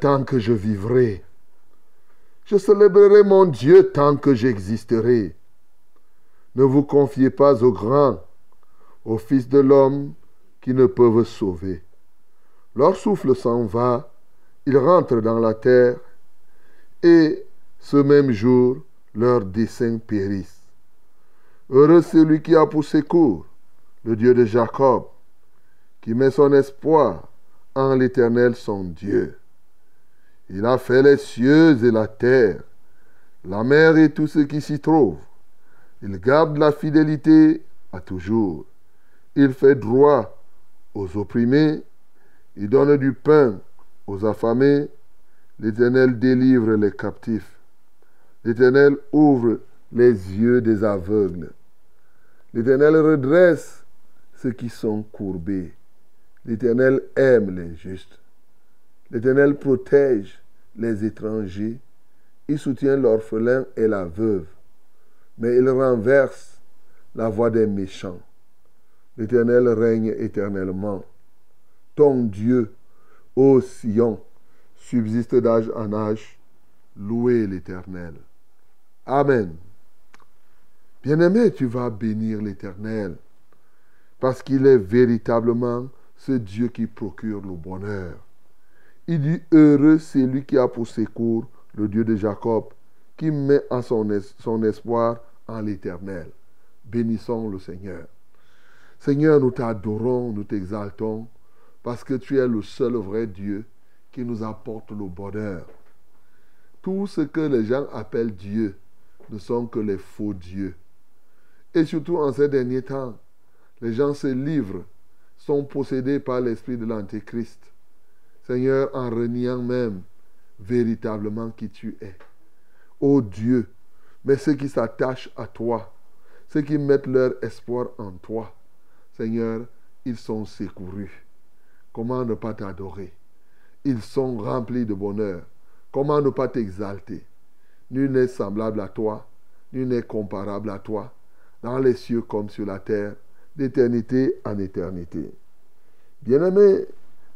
Tant que je vivrai. Je célébrerai mon Dieu tant que j'existerai. Ne vous confiez pas aux grands, aux fils de l'homme qui ne peuvent sauver. Leur souffle s'en va, ils rentrent dans la terre, et ce même jour, leurs desseins périssent. Heureux celui qui a pour secours le Dieu de Jacob, qui met son espoir en l'Éternel son Dieu. Il a fait les cieux et la terre, la mer et tout ce qui s'y trouve. Il garde la fidélité à toujours. Il fait droit aux opprimés. Il donne du pain aux affamés. L'Éternel délivre les captifs. L'Éternel ouvre les yeux des aveugles. L'Éternel redresse ceux qui sont courbés. L'Éternel aime les justes. L'Éternel protège les étrangers. Il soutient l'orphelin et la veuve. Mais il renverse la voix des méchants. L'Éternel règne éternellement. Ton Dieu, ô Sion, subsiste d'âge en âge. Louez l'Éternel. Amen. Bien-aimé, tu vas bénir l'Éternel parce qu'il est véritablement ce Dieu qui procure le bonheur. Il dit heureux celui qui a pour secours le Dieu de Jacob, qui met en son, es- son espoir en l'Éternel. Bénissons le Seigneur. Seigneur, nous t'adorons, nous t'exaltons, parce que tu es le seul vrai Dieu qui nous apporte le bonheur. Tout ce que les gens appellent Dieu ne sont que les faux dieux. Et surtout en ces derniers temps, les gens se livrent, sont possédés par l'esprit de l'Antéchrist. Seigneur, en reniant même véritablement qui tu es. Ô Dieu, mais ceux qui s'attachent à toi, ceux qui mettent leur espoir en toi, Seigneur, ils sont secourus. Comment ne pas t'adorer? Ils sont remplis de bonheur. Comment ne pas t'exalter? Nul n'est semblable à toi, nul n'est comparable à toi, dans les cieux comme sur la terre, d'éternité en éternité. Bien-aimé,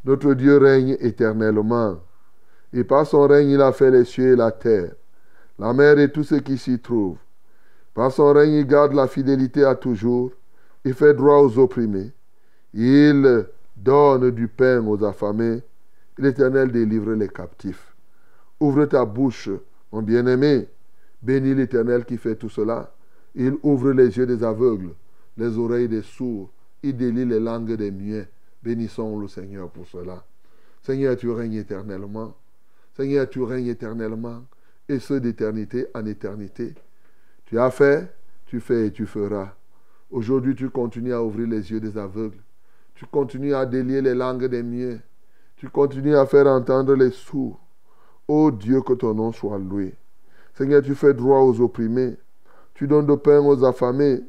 notre Dieu règne éternellement. Et par son règne, il a fait les cieux et la terre, la mer et tout ce qui s'y trouve. Par son règne, il garde la fidélité à toujours. Il fait droit aux opprimés. Il donne du pain aux affamés. L'Éternel délivre les captifs. Ouvre ta bouche, mon bien-aimé. Bénis l'Éternel qui fait tout cela. Il ouvre les yeux des aveugles, les oreilles des sourds. il délie les langues des muets. Bénissons le Seigneur pour cela. Seigneur, tu règnes éternellement. Seigneur, tu règnes éternellement. Et ce d'éternité en éternité. Tu as fait, tu fais et tu feras. Aujourd'hui, tu continues à ouvrir les yeux des aveugles. Tu continues à délier les langues des muets. Tu continues à faire entendre les sourds. Ô Dieu, que ton nom soit loué. Seigneur, tu fais droit aux opprimés. Tu donnes de pain aux affamés.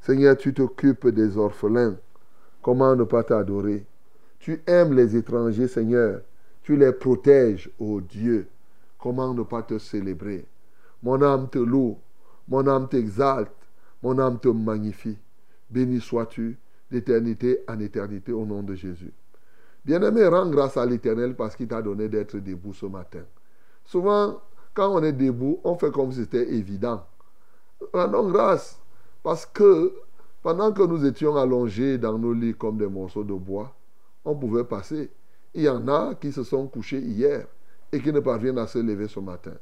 Seigneur, tu t'occupes des orphelins. Comment ne pas t'adorer? Tu aimes les étrangers, Seigneur. Tu les protèges, ô Dieu. Comment ne pas te célébrer? Mon âme te loue. Mon âme t'exalte. Mon âme te magnifie. Béni sois-tu d'éternité en éternité au nom de Jésus. Bien-aimé, rends grâce à l'Éternel parce qu'il t'a donné d'être debout ce matin. Souvent, quand on est debout, on fait comme si c'était évident. Rendons grâce parce que pendant que nous étions allongés dans nos lits comme des morceaux de bois, on pouvait passer. Il y en a qui se sont couchés hier et qui ne parviennent à se lever ce matin.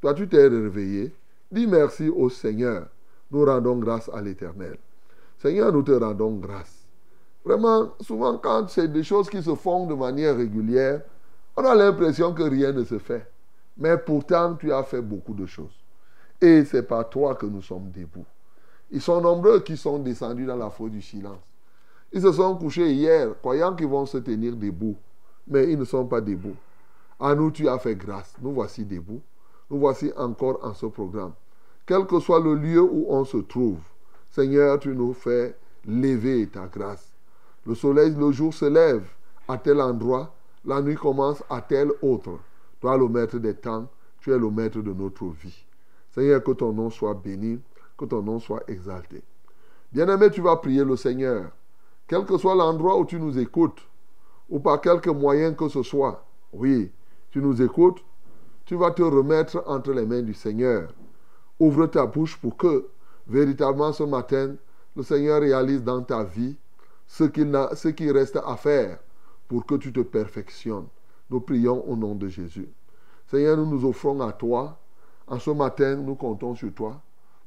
Toi, tu t'es réveillé. Dis merci au Seigneur. Nous rendons grâce à l'Éternel. Seigneur, nous te rendons grâce. Vraiment, souvent quand c'est des choses qui se font de manière régulière, on a l'impression que rien ne se fait. Mais pourtant, tu as fait beaucoup de choses. Et c'est par toi que nous sommes debout. Ils sont nombreux qui sont descendus dans la faute du silence. Ils se sont couchés hier, croyant qu'ils vont se tenir debout. Mais ils ne sont pas debout. À nous, tu as fait grâce. Nous voici debout. Nous voici encore en ce programme. Quel que soit le lieu où on se trouve, Seigneur, tu nous fais lever ta grâce. Le soleil, le jour se lève à tel endroit, la nuit commence à tel autre. Toi, le maître des temps, tu es le maître de notre vie. Seigneur, que ton nom soit béni, que ton nom soit exalté. Bien-aimé, tu vas prier le Seigneur. Quel que soit l'endroit où tu nous écoutes, ou par quelque moyen que ce soit, oui, tu nous écoutes, tu vas te remettre entre les mains du Seigneur. Ouvre ta bouche pour que, véritablement ce matin, le Seigneur réalise dans ta vie ce qu'il qui reste à faire pour que tu te perfectionnes. Nous prions au nom de Jésus. Seigneur, nous nous offrons à toi. En ce matin, nous comptons sur toi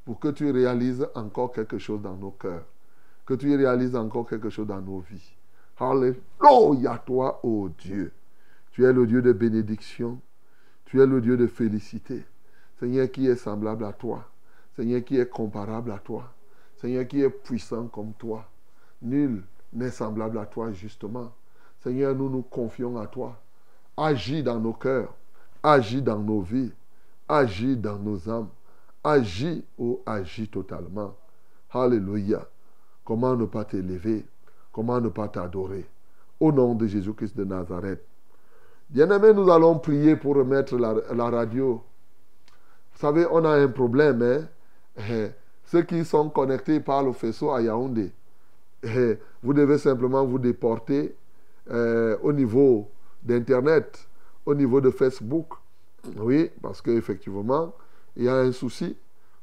pour que tu réalises encore quelque chose dans nos cœurs. Que tu réalises encore quelque chose dans nos vies. Alléluia, toi, ô Dieu. Tu es le Dieu de bénédiction. Tu es le Dieu de félicité. Seigneur, qui est semblable à toi. Seigneur, qui est comparable à toi. Seigneur, qui est puissant comme toi. Nul n'est semblable à toi, justement. Seigneur, nous nous confions à toi. Agis dans nos cœurs, agis dans nos vies, agis dans nos âmes, agis ou agis totalement. Alléluia. Comment ne pas t'élever? Comment ne pas t'adorer? Au nom de Jésus-Christ de Nazareth. Bien-aimés, nous allons prier pour remettre la, radio. Vous savez, on a un problème. Hein? Eh, ceux qui sont connectés par le faisceau à Yaoundé, eh, vous devez simplement vous déporter euh, au niveau d'Internet, au niveau de Facebook. Oui, parce qu'effectivement, il y a un souci.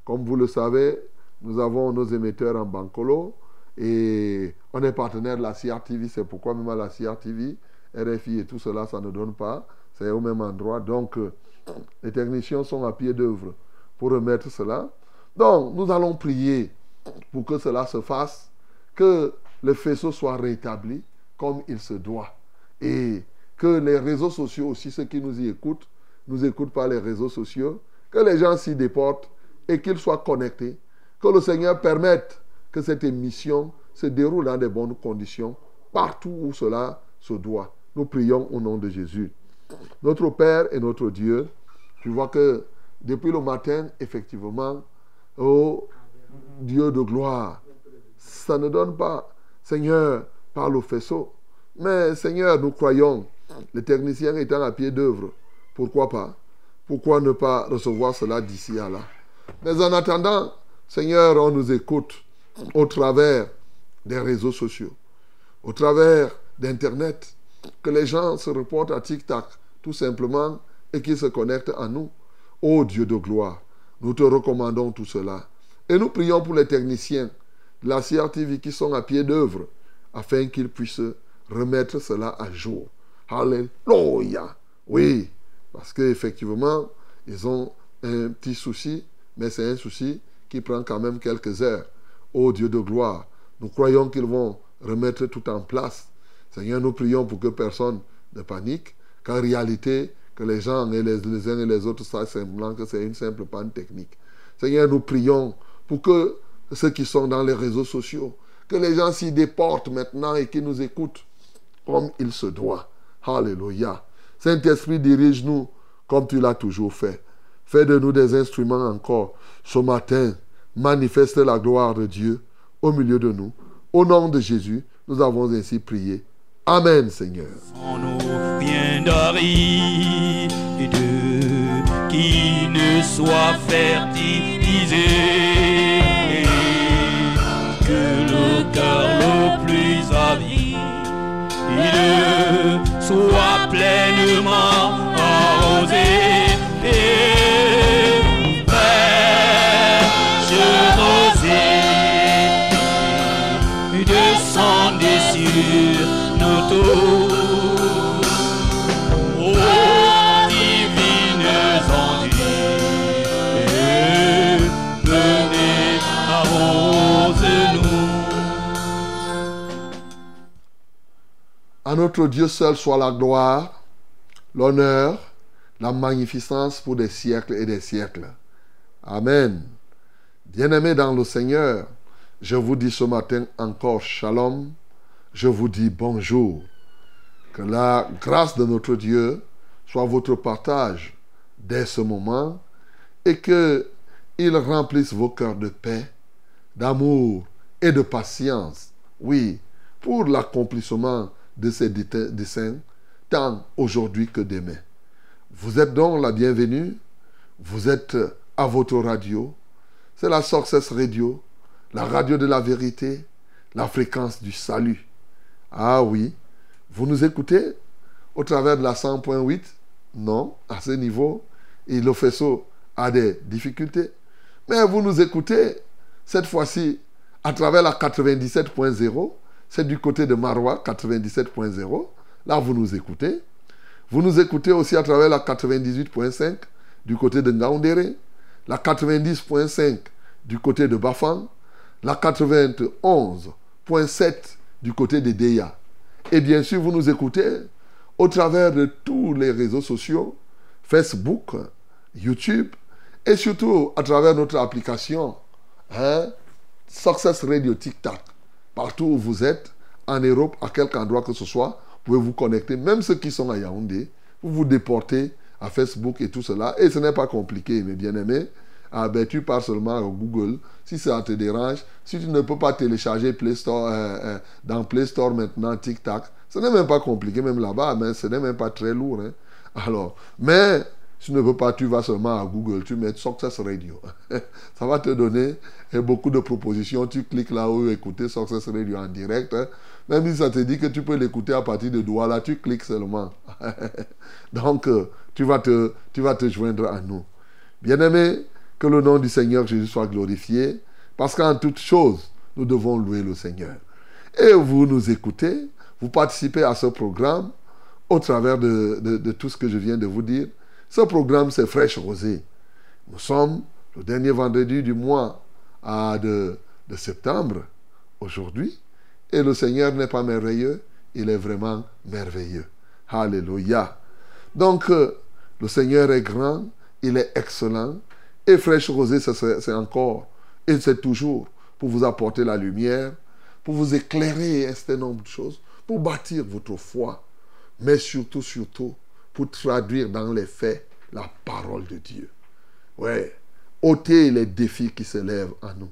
Comme vous le savez, nous avons nos émetteurs en Bancolo et on est partenaire de la CRTV. C'est pourquoi même à la CRTV, RFI et tout cela, ça ne donne pas. C'est au même endroit. Donc, euh, les techniciens sont à pied d'œuvre pour remettre cela. Donc, nous allons prier pour que cela se fasse que le faisceau soit rétabli comme il se doit. Et que les réseaux sociaux aussi, ceux qui nous y écoutent, nous écoutent par les réseaux sociaux, que les gens s'y déportent et qu'ils soient connectés. Que le Seigneur permette que cette émission se déroule dans de bonnes conditions partout où cela se doit. Nous prions au nom de Jésus. Notre Père et notre Dieu, tu vois que depuis le matin, effectivement, oh Dieu de gloire, ça ne donne pas, Seigneur, par le faisceau. Mais Seigneur, nous croyons, les techniciens étant à pied d'œuvre, pourquoi pas Pourquoi ne pas recevoir cela d'ici à là? Mais en attendant, Seigneur, on nous écoute au travers des réseaux sociaux, au travers d'Internet, que les gens se reportent à TikTok, tout simplement, et qu'ils se connectent à nous. Ô Dieu de gloire, nous te recommandons tout cela. Et nous prions pour les techniciens la CRTV qui sont à pied d'œuvre afin qu'ils puissent remettre cela à jour. Alléluia. Oui, parce qu'effectivement, ils ont un petit souci, mais c'est un souci qui prend quand même quelques heures. Ô Dieu de gloire, nous croyons qu'ils vont remettre tout en place. Seigneur, nous prions pour que personne ne panique, qu'en réalité, que les gens et les, les uns et les autres sachent simplement que c'est une simple panne technique. Seigneur, nous prions pour que ceux qui sont dans les réseaux sociaux, que les gens s'y déportent maintenant et qui nous écoutent comme il se doit. Alléluia. Saint-Esprit, dirige-nous comme tu l'as toujours fait. Fais de nous des instruments encore. Ce matin, manifeste la gloire de Dieu au milieu de nous. Au nom de Jésus, nous avons ainsi prié. Amen, Seigneur. Ne soit fertilisé. Que le cœur le plus avide soit pleinement Notre Dieu seul soit la gloire, l'honneur, la magnificence pour des siècles et des siècles. Amen. Bien-aimés dans le Seigneur, je vous dis ce matin encore shalom. Je vous dis bonjour. Que la grâce de notre Dieu soit votre partage dès ce moment et que il remplisse vos cœurs de paix, d'amour et de patience. Oui, pour l'accomplissement de ces desseins, tant aujourd'hui que demain. Vous êtes donc la bienvenue. Vous êtes à votre radio. C'est la Success Radio, la radio de la vérité, la fréquence du salut. Ah oui, vous nous écoutez au travers de la 100.8 Non, à ce niveau, le faisceau a des difficultés. Mais vous nous écoutez cette fois-ci à travers la 97.0. C'est du côté de Marois, 97.0. Là, vous nous écoutez. Vous nous écoutez aussi à travers la 98.5 du côté de Ngaoundéré, la 90.5 du côté de Bafang, la 91.7 du côté de Deya. Et bien sûr, vous nous écoutez au travers de tous les réseaux sociaux, Facebook, YouTube, et surtout à travers notre application, hein, Success Radio TikTok. Partout où vous êtes, en Europe, à quelque endroit que ce soit, vous pouvez vous connecter. Même ceux qui sont à Yaoundé, vous vous déportez à Facebook et tout cela. Et ce n'est pas compliqué, mes bien-aimés. Ah ben, tu pars seulement à Google. Si ça te dérange, si tu ne peux pas télécharger Play Store, euh, euh, dans Play Store maintenant, TikTok, ce n'est même pas compliqué, même là-bas, mais ce n'est même pas très lourd. hein. Alors, mais tu ne peux pas, tu vas seulement à Google, tu mets Success Radio. ça va te donner eh, beaucoup de propositions. Tu cliques là-haut, écouter Success Radio en direct. hein. Même si ça te dit que tu peux l'écouter à partir de Douala, tu cliques seulement. Donc, euh, tu, vas te, tu vas te joindre à nous. Bien-aimé, que le nom du Seigneur Jésus soit glorifié, parce qu'en toutes choses, nous devons louer le Seigneur. Et vous nous écoutez, vous participez à ce programme au travers de tout ce que je viens de vous dire. Ce programme, c'est Fraîche Rosée. Nous sommes le dernier vendredi du mois de, septembre, aujourd'hui, et le Seigneur n'est pas merveilleux, il est vraiment merveilleux. Alléluia. Donc, euh, le Seigneur est grand, il est excellent, et Fraîche Rosée, c'est encore, et c'est toujours pour vous apporter la lumière, pour vous éclairer un certain nombre de choses, pour bâtir votre foi, mais surtout, surtout, pour traduire dans les faits la parole de Dieu. Ouais, ôter les défis qui se lèvent à nous.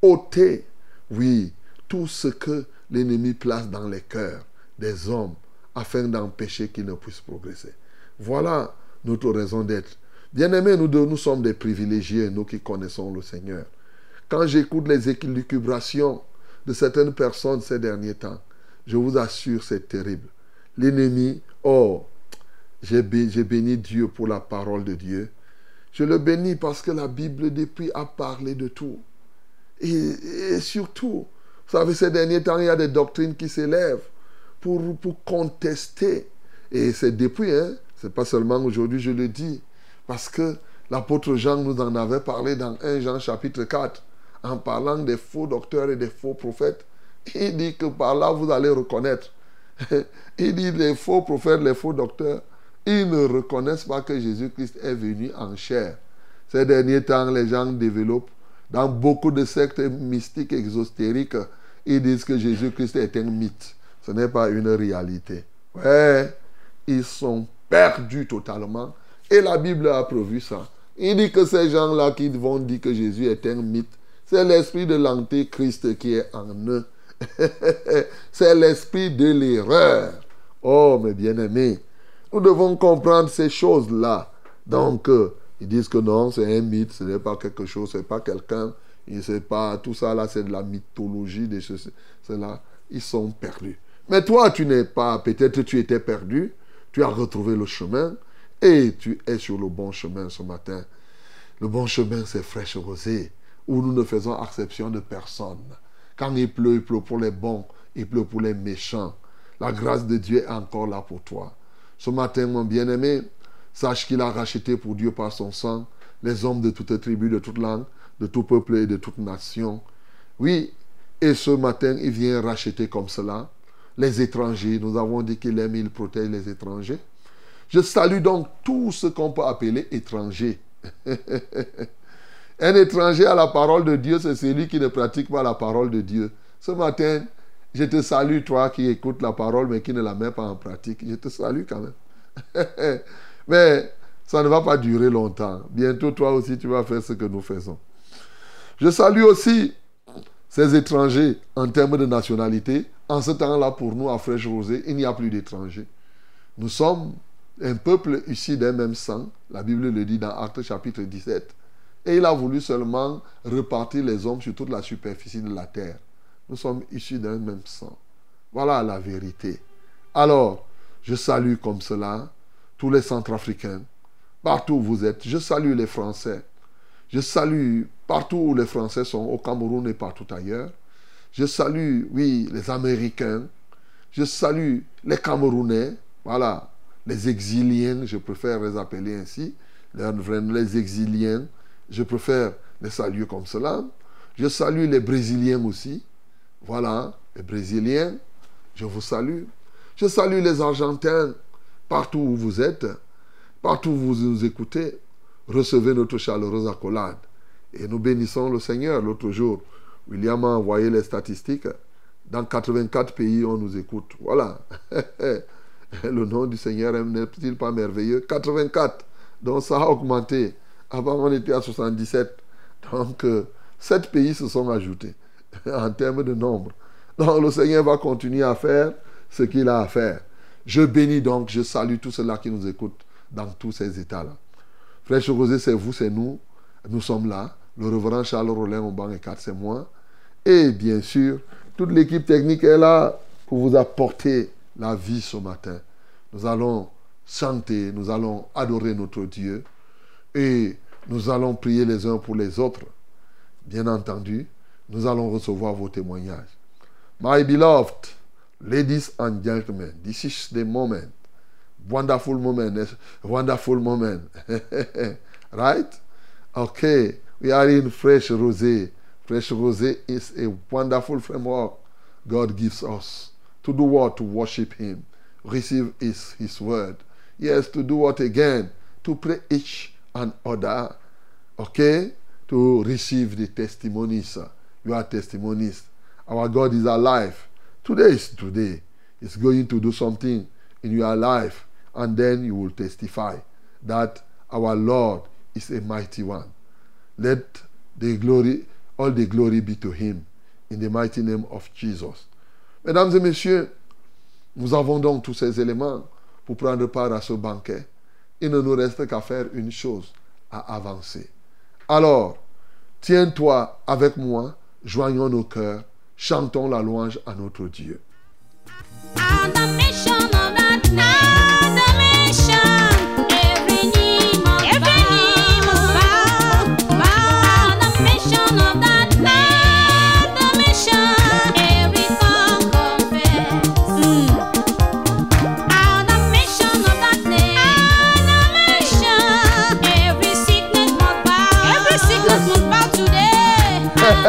ôter, oui, tout ce que l'ennemi place dans les cœurs des hommes afin d'empêcher qu'ils ne puissent progresser. Voilà notre raison d'être. Bien-aimés, nous, sommes des privilégiés, nous qui connaissons le Seigneur. Quand j'écoute les élucubrations de certaines personnes ces derniers temps, je vous assure, c'est terrible. L'ennemi, oh, j'ai bé- j'ai béni Dieu pour la parole de Dieu. Je le bénis parce que la Bible, depuis, a parlé de tout. Et, et surtout, vous savez, ces derniers temps, il y a des doctrines qui s'élèvent pour, pour contester. Et c'est depuis, hein, c'est pas seulement aujourd'hui, je le dis, parce que l'apôtre Jean nous en avait parlé dans 1 Jean chapitre 4, en parlant des faux docteurs et des faux prophètes Il dit que par là, vous allez reconnaître. Il dit les faux prophètes, les faux docteurs, ils ne reconnaissent pas que Jésus-Christ est venu en chair. Ces derniers temps, les gens développent, dans beaucoup de sectes mystiques exostériques, ils disent que Jésus-Christ est un mythe. Ce n'est pas une réalité. Ouais, ils sont perdus totalement. Et la Bible a prévu ça. Il dit que ces gens-là qui vont dire que Jésus est un mythe, c'est l'esprit de l'antéchrist qui est en eux. c'est l'esprit de l'erreur. Oh, mes bien-aimés, nous devons comprendre ces choses-là. Donc, euh, ils disent que non, c'est un mythe, ce n'est pas quelque chose, ce n'est pas quelqu'un. Sait pas, tout ça là, c'est de la mythologie, des choses. Là, ils sont perdus. Mais toi, tu n'es pas, peut-être tu étais perdu, tu as retrouvé le chemin et tu es sur le bon chemin ce matin. Le bon chemin, c'est fraîche rosée, où nous ne faisons exception de personne. Quand il pleut, il pleut pour les bons, il pleut pour les méchants. La grâce de Dieu est encore là pour toi. Ce matin, mon bien-aimé, sache qu'il a racheté pour Dieu par son sang les hommes de toute tribu, de toute langue, de tout peuple et de toute nation. Oui, et ce matin, il vient racheter comme cela les étrangers. Nous avons dit qu'il aime, il protège les étrangers. Je salue donc tout ce qu'on peut appeler étranger. Un étranger à la parole de Dieu, c'est celui qui ne pratique pas la parole de Dieu. Ce matin, je te salue, toi qui écoutes la parole mais qui ne la mets pas en pratique. Je te salue quand même. mais ça ne va pas durer longtemps. Bientôt, toi aussi, tu vas faire ce que nous faisons. Je salue aussi ces étrangers en termes de nationalité. En ce temps-là, pour nous, à Fraîche Rosée, il n'y a plus d'étrangers. Nous sommes un peuple issu d'un même sang. La Bible le dit dans Actes chapitre 17. Et il a voulu seulement repartir les hommes sur toute la superficie de la terre. Nous sommes issus d'un même sang. Voilà la vérité. Alors, je salue comme cela tous les Centrafricains, partout où vous êtes. Je salue les Français. Je salue partout où les Français sont, au Cameroun et partout ailleurs. Je salue, oui, les Américains. Je salue les Camerounais. Voilà, les exiliens, je préfère les appeler ainsi. Les exiliens, je préfère les saluer comme cela. Je salue les Brésiliens aussi. Voilà, les Brésiliens, je vous salue. Je salue les Argentins, partout où vous êtes, partout où vous nous écoutez. Recevez notre chaleureuse accolade. Et nous bénissons le Seigneur. L'autre jour, William a envoyé les statistiques. Dans 84 pays, on nous écoute. Voilà. le nom du Seigneur n'est-il pas merveilleux? 84. Donc ça a augmenté. Avant, on était à 77. Donc, euh, sept pays se sont ajoutés en termes de nombre. Donc, le Seigneur va continuer à faire ce qu'il a à faire. Je bénis donc, je salue tous ceux-là qui nous écoutent dans tous ces états-là. Frère Rosé, c'est vous, c'est nous. Nous sommes là. Le reverend Charles Rollin au banc et 4, c'est moi. Et bien sûr, toute l'équipe technique est là pour vous apporter la vie ce matin. Nous allons chanter, nous allons adorer notre Dieu et nous allons prier les uns pour les autres. Bien entendu, nous allons recevoir vos témoignages. My beloved, ladies and gentlemen, this is the moment. Wonderful moment, wonderful moment. right? Okay, we are in Fresh Rosé. Fresh Rosé is a wonderful framework God gives us to do what? To worship Him, receive His, his word. Yes, to do what again? To pray each and other, okay? To receive the testimonies. You are testimonies. Our God is alive. Today is today. He's going to do something in your life, and then you will testify that our Lord is a mighty one. Let the glory, all the glory be to Him, in the mighty name of Jesus. Mesdames et messieurs, nous avons donc tous ces éléments pour prendre part à ce banquet. Il ne nous reste qu'à faire une chose, à avancer. Alors, tiens-toi avec moi, joignons nos cœurs, chantons la louange à notre Dieu.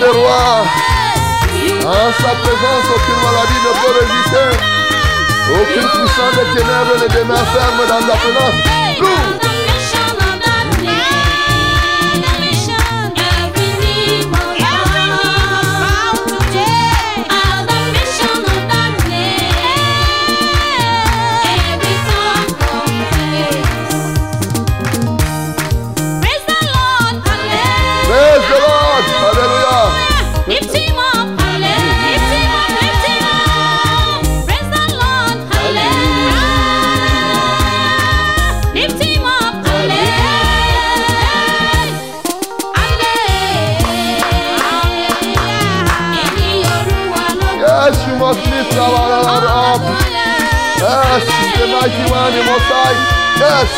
roi En sa présence, aucune maladie ne peut résister. Aucune puissance des ténèbres ne demeure ferme dans ta présence. the mighty one, the Most High. Yes.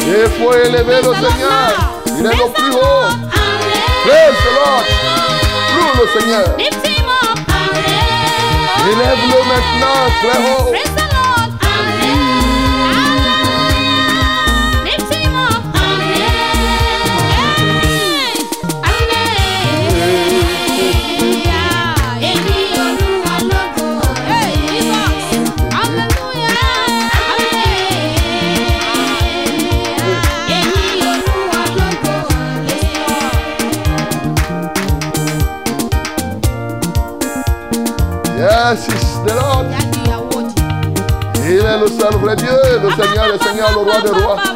Que fue elevado, Señor. Praise the Lord. Señor. Lo It's the Lord. Daddy, you are worthy. Il est le seul vrai Dieu, le Seigneur, le Seigneur, le roi des rois. Ah.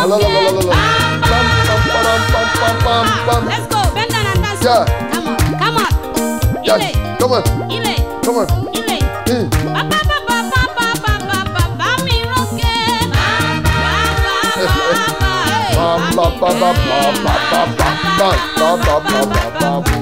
Pam, pam, pam, pam, pam, pam, pam. Let's go. Bend down and dance. Yeah. Come on. Come on. Ile. come on, Ile. come on. Ile. Hmm. Ba, ba, ba, ba, ba, ba, ba, ba, ba, ba, mi roke. Ba, ba, ba, ba, ba. Pam, pam, pam, pam, pam, pam, pam, pam, pam, pam, pam, pam, pam. ba, mi, eh,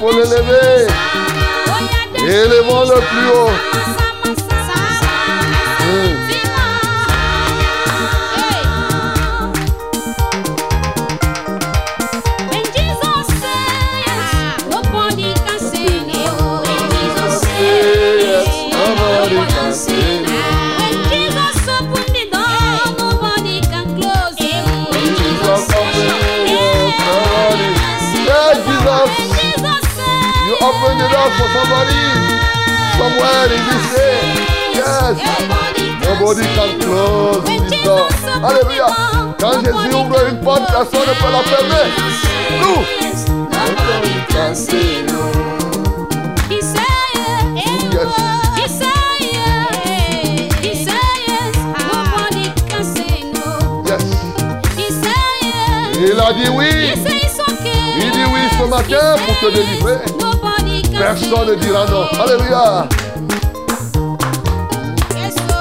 Faut l'élever. Élevons le plus haut. For somebody. Somewhere. Yes. Nobody. Alléluia. Quand Jésus ouvre une porte, personne ne peut la fermer. Nous. Say Yes. Il a dit oui. Il dit oui ce matin pour te délivrer. Nobody can Personne ne say dira non. no. Alléluia. Yes, so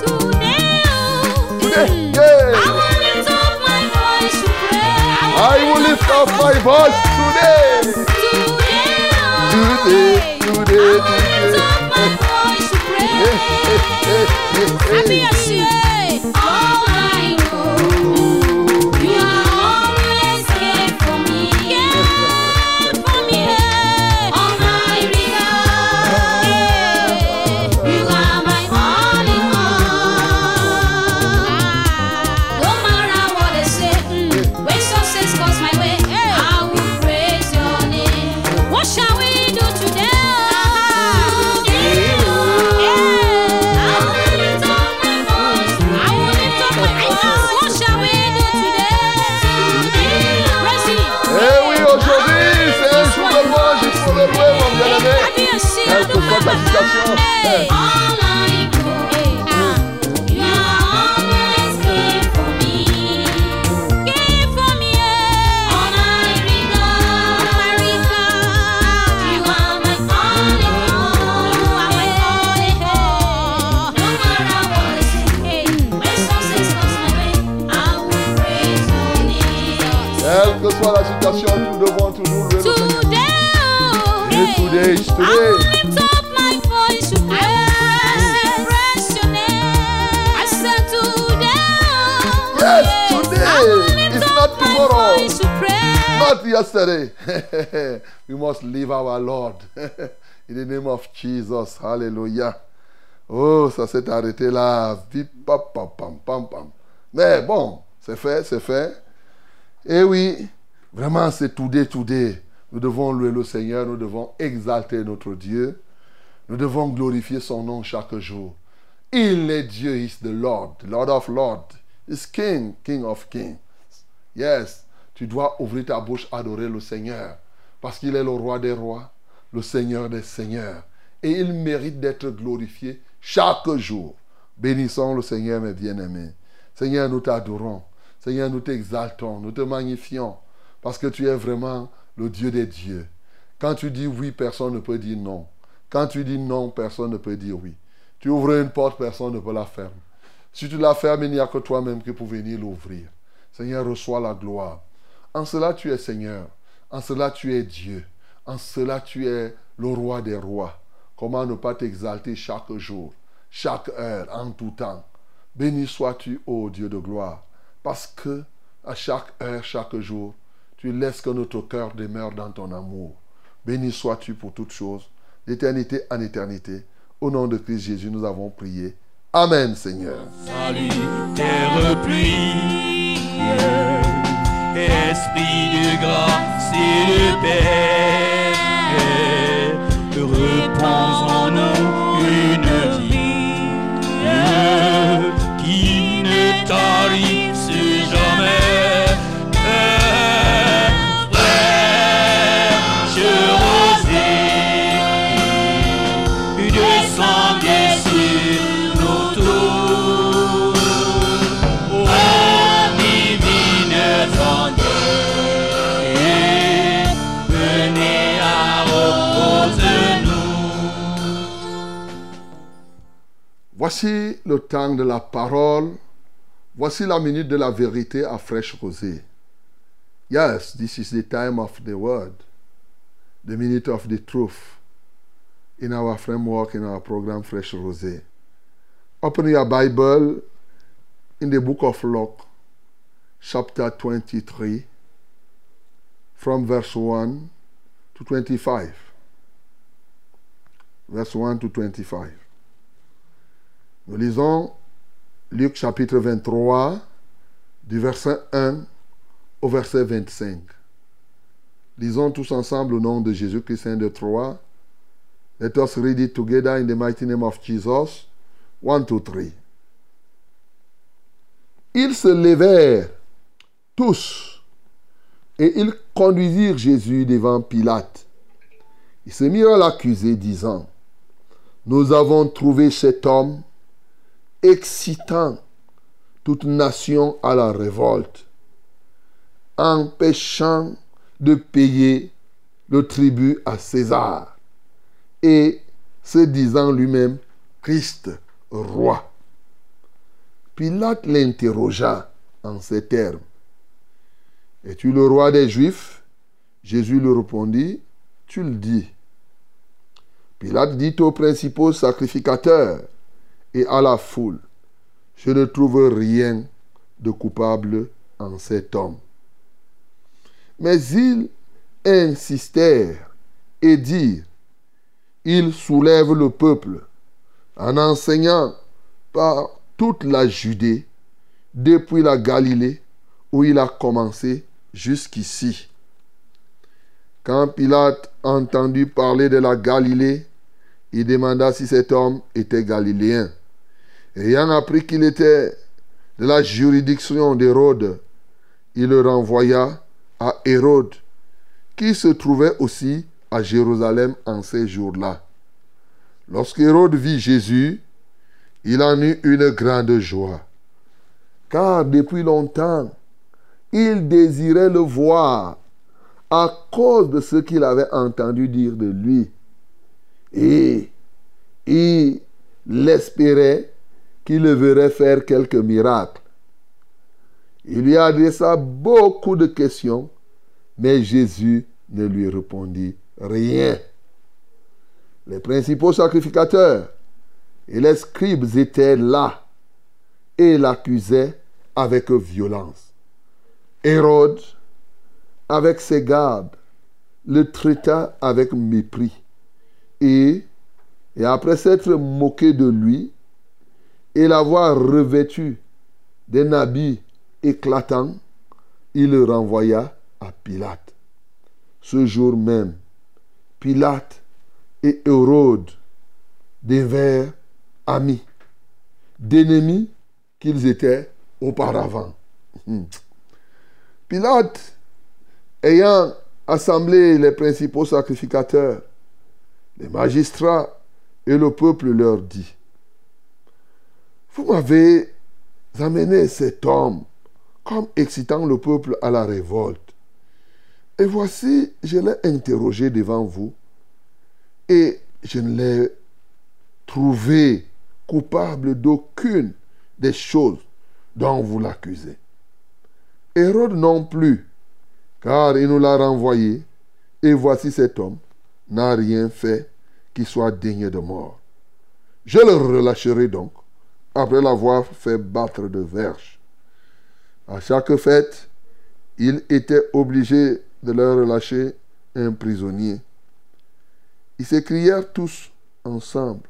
today, oh, Today. I Yeah. will lift up my voice to pray. I will lift up my voice today. Today, oh, Today, today, I will lift today. Yesterday. we must live our Lord. In the name of Jesus. Hallelujah. Oh, ça s'est arrêté là. Mais bon, c'est fait, c'est fait. Et oui, vraiment, c'est today, today. Nous devons louer le Seigneur, nous devons exalter notre Dieu. Nous devons glorifier son nom chaque jour. Il est Dieu, is the Lord, Lord of Lords, is King, King of Kings. Yes, tu dois ouvrir ta bouche, adorer le Seigneur, parce qu'il est le roi des rois, le Seigneur des seigneurs, et il mérite d'être glorifié chaque jour. Bénissons le Seigneur, mes bien-aimés. Seigneur, nous t'adorons. Seigneur, nous t'exaltons, nous te magnifions, parce que tu es vraiment le Dieu des dieux. Quand tu dis oui, personne ne peut dire non. Quand tu dis non, personne ne peut dire oui. Tu ouvres une porte, personne ne peut la fermer. Si tu la fermes, il n'y a que toi-même qui peux venir l'ouvrir. Seigneur, reçois la gloire. En cela, tu es Seigneur. En cela, tu es Dieu. En cela, tu es le roi des rois. Comment ne pas t'exalter chaque jour, chaque heure, en tout temps? Béni sois-tu, ô Dieu de gloire, parce que à chaque heure, chaque jour, tu laisses que notre cœur demeure dans ton amour. Béni sois-tu pour toutes choses, d'éternité en éternité. Au nom de Christ Jésus, nous avons prié. Amen, Seigneur. salutaire pluie. Esprit de grâce et de paix, repose en nous une vie. Qui ne tarisse Voici le temps de la parole. Voici la minute de la vérité à fraîche rosée. Yes, this is the time of the word, the minute of the truth in our framework, in our program Fresh Rosé. Open your Bible in the book of Luke, chapter 23, from verse 1 to 25. Verse 1 to 25. Nous lisons Luc chapitre 23, du verset 1 au verset 25. Lisons tous ensemble au nom de Jésus-Christ Saint de Troyes. Let us read it together in the mighty name of Jesus. 1, 2, 3. Ils se levèrent tous et ils conduisirent Jésus devant Pilate. Ils se mirent à l'accuser, disant, Nous avons trouvé cet homme excitant toute nation à la révolte, empêchant de payer le tribut à César et se disant lui-même Christ roi. Pilate l'interrogea en ces termes. Es-tu le roi des Juifs? Jésus lui répondit, tu le dis. Pilate dit aux principaux sacrificateurs et à la foule, je ne trouve rien de coupable en cet homme. Mais ils insistèrent et dirent, il soulève le peuple en enseignant par toute la Judée, depuis la Galilée, où il a commencé jusqu'ici. Quand Pilate entendit parler de la Galilée, il demanda si cet homme était galiléen. Ayant appris qu'il était de la juridiction d'Hérode, il le renvoya à Hérode, qui se trouvait aussi à Jérusalem en ces jours-là. Lorsque Hérode vit Jésus, il en eut une grande joie, car depuis longtemps, il désirait le voir à cause de ce qu'il avait entendu dire de lui. Et il espérait qu'il le verrait faire quelques miracles. Il lui adressa beaucoup de questions, mais Jésus ne lui répondit rien. Les principaux sacrificateurs et les scribes étaient là et l'accusaient avec violence. Hérode, avec ses gardes, le traita avec mépris. Et, et après s'être moqué de lui et l'avoir revêtu d'un habit éclatant, il le renvoya à Pilate. Ce jour même, Pilate et Hérode devinrent amis, d'ennemis qu'ils étaient auparavant. Hmm. Pilate, ayant assemblé les principaux sacrificateurs, les magistrats et le peuple leur dit, vous m'avez amené cet homme comme excitant le peuple à la révolte. Et voici, je l'ai interrogé devant vous et je ne l'ai trouvé coupable d'aucune des choses dont vous l'accusez. Hérode non plus, car il nous l'a renvoyé, et voici cet homme n'a rien fait qui soit digne de mort. Je le relâcherai donc, après l'avoir fait battre de verge. À chaque fête, il était obligé de leur relâcher un prisonnier. Ils s'écrièrent tous ensemble.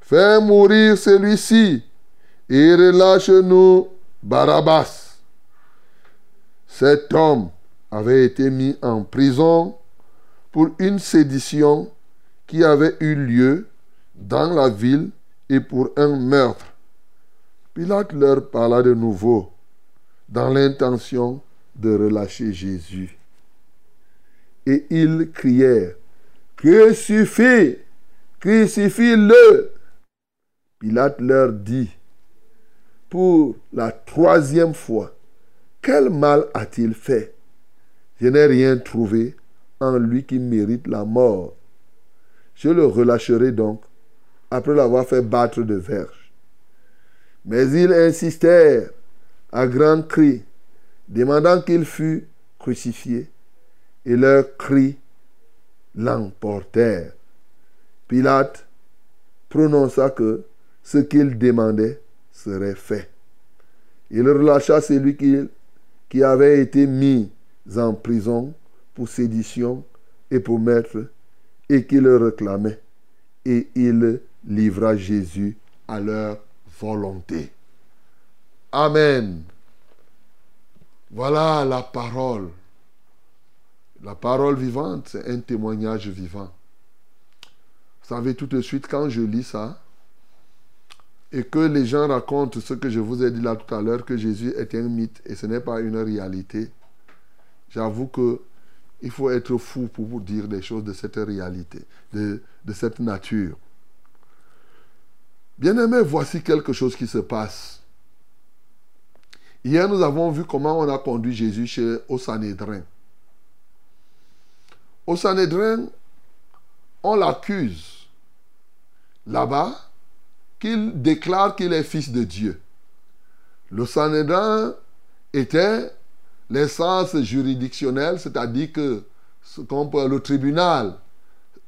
Fais mourir celui-ci et relâche-nous Barabbas. Cet homme avait été mis en prison pour une sédition qui avait eu lieu dans la ville et pour un meurtre. Pilate leur parla de nouveau dans l'intention de relâcher Jésus. Et ils crièrent, Crucifie, crucifie-le. Pilate leur dit, pour la troisième fois, quel mal a-t-il fait? Je n'ai rien trouvé en lui qui mérite la mort. Je le relâcherai donc après l'avoir fait battre de verge. Mais ils insistèrent à grands cris, demandant qu'il fût crucifié, et leurs cris l'emportèrent. Pilate prononça que ce qu'il demandait serait fait. Il relâcha celui qui, avait été mis en prison pour sédition et pour meurtre, et qui le réclamait, et il livra Jésus à leur volonté. Amen. Voilà la parole. La parole vivante, c'est un témoignage vivant. Vous savez, tout de suite, quand je lis ça, et que les gens racontent ce que je vous ai dit là tout à l'heure, que Jésus est un mythe et ce n'est pas une réalité, j'avoue que il faut être fou pour vous dire des choses de cette réalité, de, de cette nature. Bien-aimés, voici quelque chose qui se passe. Hier, nous avons vu comment on a conduit Jésus chez, au Sanhédrin. Au on l'accuse là-bas qu'il déclare qu'il est fils de Dieu. Le Sanhédrin était l'essence juridictionnelle, c'est-à-dire que le tribunal,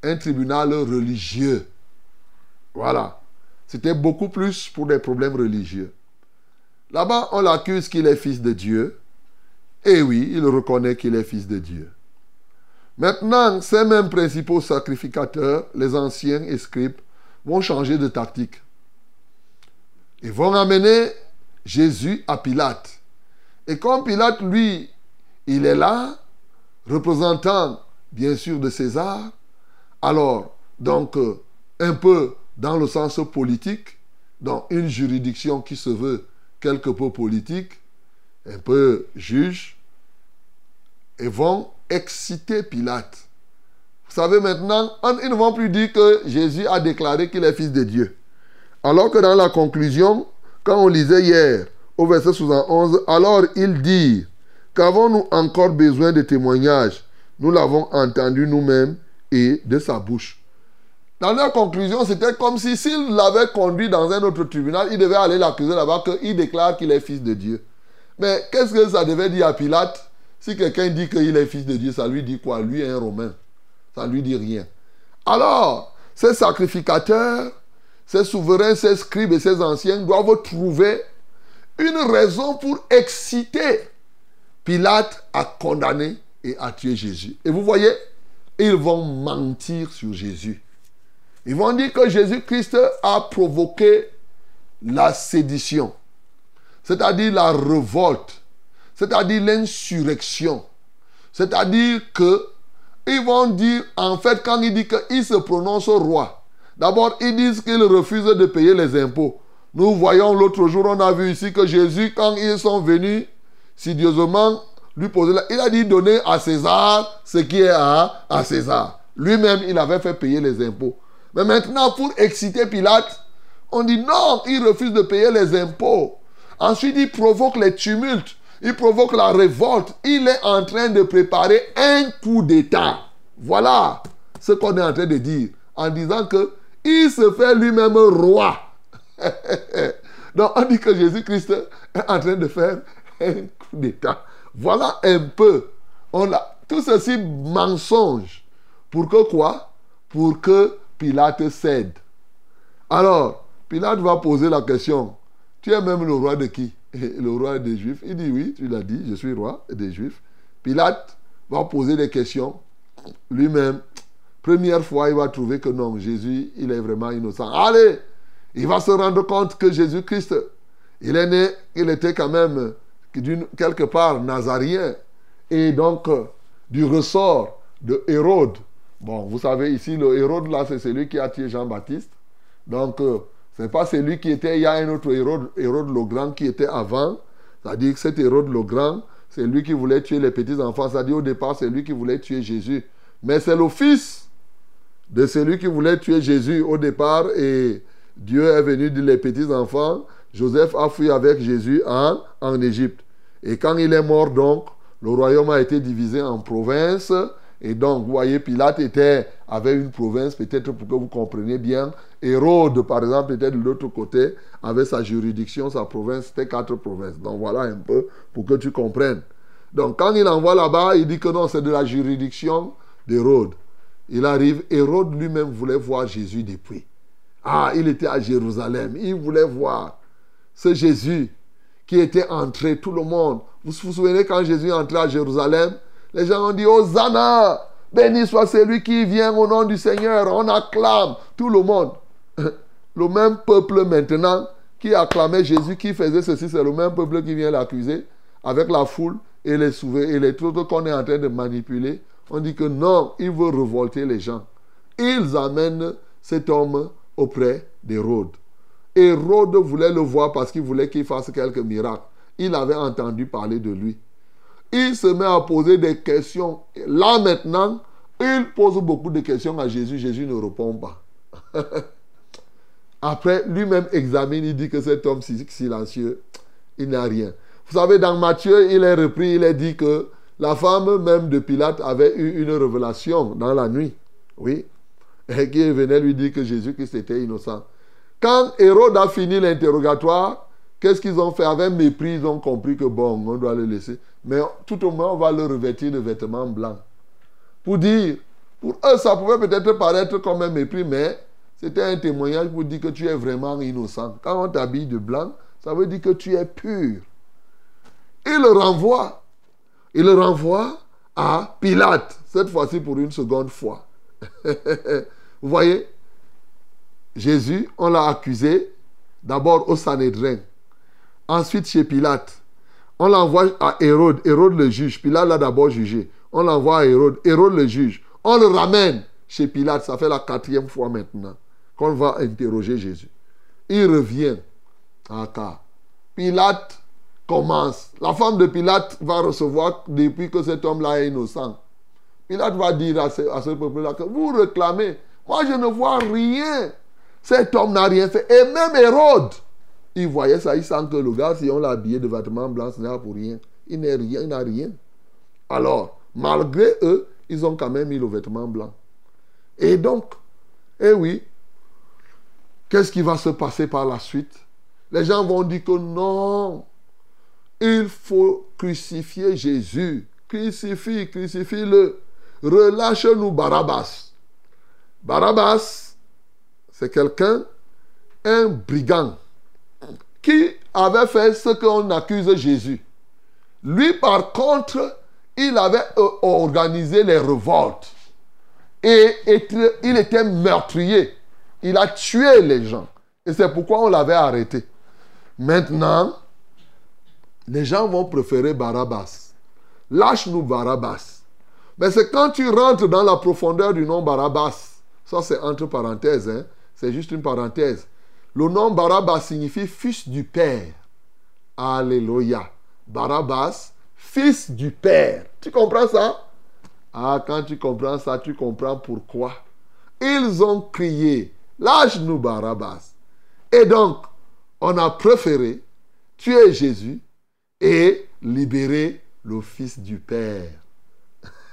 un tribunal religieux. Voilà. C'était beaucoup plus pour des problèmes religieux. Là-bas, on l'accuse qu'il est fils de Dieu. Et oui, il reconnaît qu'il est fils de Dieu. Maintenant, ces mêmes principaux sacrificateurs, les anciens et scribes, vont changer de tactique. Ils vont amener Jésus à Pilate. Et comme Pilate, lui, il est là, représentant bien sûr de César, alors, donc, euh, un peu dans le sens politique, dans une juridiction qui se veut quelque peu politique, un peu juge, et vont exciter Pilate. Vous savez maintenant, ils ne vont plus dire que Jésus a déclaré qu'il est fils de Dieu. Alors que dans la conclusion, quand on lisait hier au verset 71, alors il dit, qu'avons-nous encore besoin de témoignages? Nous l'avons entendu nous-mêmes et de sa bouche. Dans leur conclusion, c'était comme si s'il l'avait conduit dans un autre tribunal, il devait aller l'accuser là-bas qu'il déclare qu'il est fils de Dieu. Mais qu'est-ce que ça devait dire à Pilate? Si quelqu'un dit qu'il est fils de Dieu, ça lui dit quoi? Lui est un Romain. Ça ne lui dit rien. Alors, ces sacrificateurs, ces souverains, ces scribes et ces anciens doivent trouver une raison pour exciter Pilate à condamner et à tuer Jésus. Et vous voyez, ils vont mentir sur Jésus. Ils vont dire que Jésus-Christ a provoqué la sédition, c'est-à-dire la révolte, c'est-à-dire l'insurrection. C'est-à-dire que ils vont dire, en fait, quand il dit qu'il se prononce roi, d'abord, ils disent qu'il refuse de payer les impôts. Nous voyons l'autre jour, on a vu ici que Jésus, quand ils sont venus, sidieusement, lui poser la... Il a dit donner à César ce qui est à, à César. Lui-même, il avait fait payer les impôts. Mais maintenant, pour exciter Pilate, on dit non, il refuse de payer les impôts. Ensuite, il provoque les tumultes. Il provoque la révolte. Il est en train de préparer un coup d'État. Voilà ce qu'on est en train de dire. En disant que il se fait lui-même roi. Donc on dit que Jésus-Christ est en train de faire un coup d'État. Voilà un peu. On a, tout ceci mensonge. Pour que quoi? Pour que Pilate cède. Alors, Pilate va poser la question. Tu es même le roi de qui? Le roi des Juifs. Il dit oui, tu l'as dit, je suis roi des Juifs. Pilate va poser des questions. Lui-même, première fois, il va trouver que non, Jésus, il est vraiment innocent. Allez, il va se rendre compte que Jésus-Christ, il est né, il était quand même quelque part nazarien. Et donc, du ressort de Hérode. Bon, vous savez, ici, le Hérode, là, c'est celui qui a tué Jean-Baptiste. Donc, euh, ce n'est pas celui qui était, il y a un autre Hérode, Hérode le Grand qui était avant. C'est-à-dire que cet Hérode le Grand, c'est lui qui voulait tuer les petits-enfants. C'est-à-dire au départ, c'est lui qui voulait tuer Jésus. Mais c'est le fils de celui qui voulait tuer Jésus au départ. Et Dieu est venu dire les petits-enfants. Joseph a fui avec Jésus en, en Égypte. Et quand il est mort, donc, le royaume a été divisé en provinces. Et donc, vous voyez, Pilate était, avait une province, peut-être pour que vous compreniez bien. Hérode, par exemple, était de l'autre côté, avait sa juridiction, sa province, c'était quatre provinces. Donc voilà un peu pour que tu comprennes. Donc quand il envoie là-bas, il dit que non, c'est de la juridiction d'Hérode. Il arrive, Hérode lui-même voulait voir Jésus depuis. Ah, il était à Jérusalem, il voulait voir ce Jésus qui était entré, tout le monde. Vous vous souvenez quand Jésus est entré à Jérusalem? Les gens ont dit, Hosanna, béni soit celui qui vient au nom du Seigneur. On acclame tout le monde. Le même peuple maintenant qui acclamait Jésus, qui faisait ceci, c'est le même peuple qui vient l'accuser avec la foule et les souvenirs et les trucs qu'on est en train de manipuler. On dit que non, il veut révolter les gens. Ils amènent cet homme auprès d'Hérode. Hérode voulait le voir parce qu'il voulait qu'il fasse quelques miracles. Il avait entendu parler de lui. Il se met à poser des questions. Là maintenant, il pose beaucoup de questions à Jésus. Jésus ne répond pas. Après, lui-même examine, il dit que cet homme silencieux, il n'a rien. Vous savez, dans Matthieu, il est repris, il est dit que la femme même de Pilate avait eu une révélation dans la nuit. Oui. Et qui venait lui dire que Jésus-Christ était innocent. Quand Hérode a fini l'interrogatoire, qu'est-ce qu'ils ont fait Avec mépris, ils ont compris que bon, on doit le laisser. Mais tout au moins, on va le revêtir de vêtements blancs. Pour dire, pour eux, ça pouvait peut-être paraître comme un mépris, mais c'était un témoignage pour dire que tu es vraiment innocent. Quand on t'habille de blanc, ça veut dire que tu es pur. Il le renvoie. Il le renvoie à Pilate, cette fois-ci pour une seconde fois. Vous voyez Jésus, on l'a accusé d'abord au Sanhédrin, ensuite chez Pilate. On l'envoie à Hérode, Hérode le juge. Pilate l'a d'abord jugé. On l'envoie à Hérode, Hérode le juge. On le ramène chez Pilate, ça fait la quatrième fois maintenant qu'on va interroger Jésus. Il revient à Car. Pilate commence. La femme de Pilate va recevoir depuis que cet homme-là est innocent. Pilate va dire à ce, ce peuple-là que vous réclamez. Moi, je ne vois rien. Cet homme n'a rien fait. Et même Hérode, il voyait ça, il sent que le gars, si on l'a habillé de vêtements blancs, ce n'est pas pour rien. Il n'a rien, il n'a rien. Alors, malgré eux, ils ont quand même mis le vêtement blanc. Et donc, eh oui, qu'est-ce qui va se passer par la suite? Les gens vont dire que non. Il faut crucifier Jésus. Crucifie, crucifie-le. Relâche-nous Barabbas. Barabbas, c'est quelqu'un, un brigand, qui avait fait ce qu'on accuse Jésus. Lui, par contre, il avait euh, organisé les révoltes. Et il était meurtrier. Il a tué les gens. Et c'est pourquoi on l'avait arrêté. Maintenant, les gens vont préférer Barabbas. Lâche-nous Barabbas. Mais c'est quand tu rentres dans la profondeur du nom Barabbas. Ça, c'est entre parenthèses. hein. C'est juste une parenthèse. Le nom Barabbas signifie fils du Père. Alléluia. Barabbas, fils du Père. Tu comprends ça? Ah, quand tu comprends ça, tu comprends pourquoi. Ils ont crié, lâche-nous Barabbas. Et donc, on a préféré tuer Jésus et libérer le fils du Père.